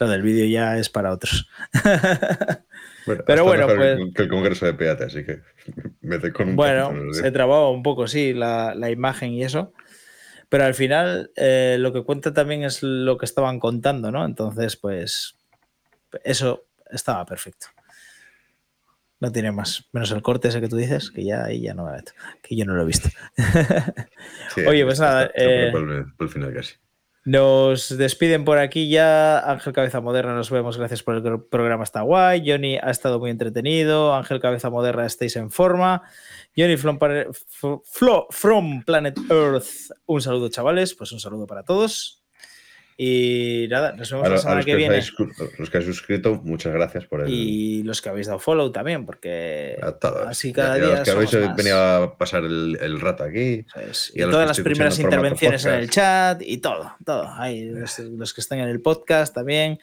Lo del vídeo ya es para otros. Bueno, Pero bueno, pues- que el Congreso de Peate, así que me doy con un Bueno, se trababa un poco, sí, la, la imagen y eso. Pero al final eh, lo que cuenta también es lo que estaban contando, ¿no? Entonces, pues eso estaba perfecto. No tiene más, menos el corte ese que tú dices, que ya ahí ya no me meto, que yo no lo he visto. Sí, Oye, pues nada, está eh, por, el- por el final casi. Nos despiden por aquí ya. Ángel Cabeza Moderna, nos vemos. Gracias por el gr- programa, está guay. Johnny ha estado muy entretenido. Ángel Cabeza Moderna, estáis en forma. Johnny from, from Planet Earth, un saludo, chavales. Pues un saludo para todos. Y nada, nos vemos A, la semana que viene. habéis los que habéis suscrito, muchas gracias por el. Y los que habéis dado follow también, porque a todos. así cada a día. los que habéis más. venido a pasar el, el rato aquí. Y todas las primeras intervenciones en el chat y todo, todo. Los, los que están en el podcast también.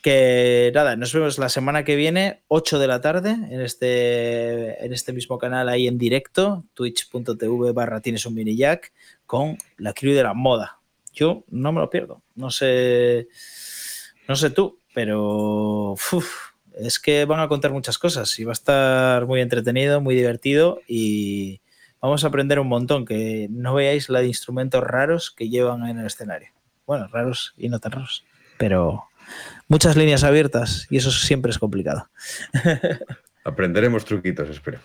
Que nada, nos vemos la semana que viene, 8 de la tarde, en este, en este mismo canal ahí en directo, twitch.tv barra tienes un mini jack, con la crew de la moda. Yo no me lo pierdo. No sé, no sé tú, pero uf, es que van a contar muchas cosas y va a estar muy entretenido, muy divertido y vamos a aprender un montón. Que no veáis la de instrumentos raros que llevan en el escenario. Bueno, raros y no tan raros, pero muchas líneas abiertas y eso siempre es complicado. Aprenderemos truquitos, espero.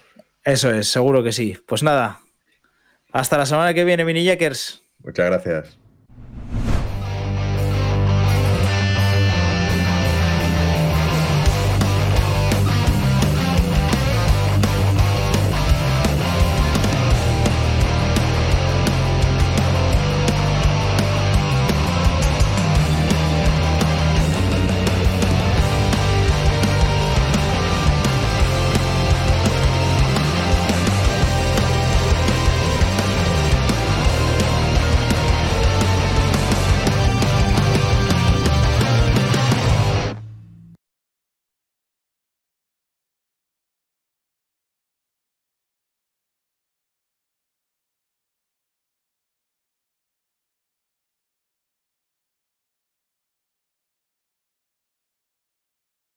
Eso es, seguro que sí. Pues nada, hasta la semana que viene, mini jackers. Muchas gracias.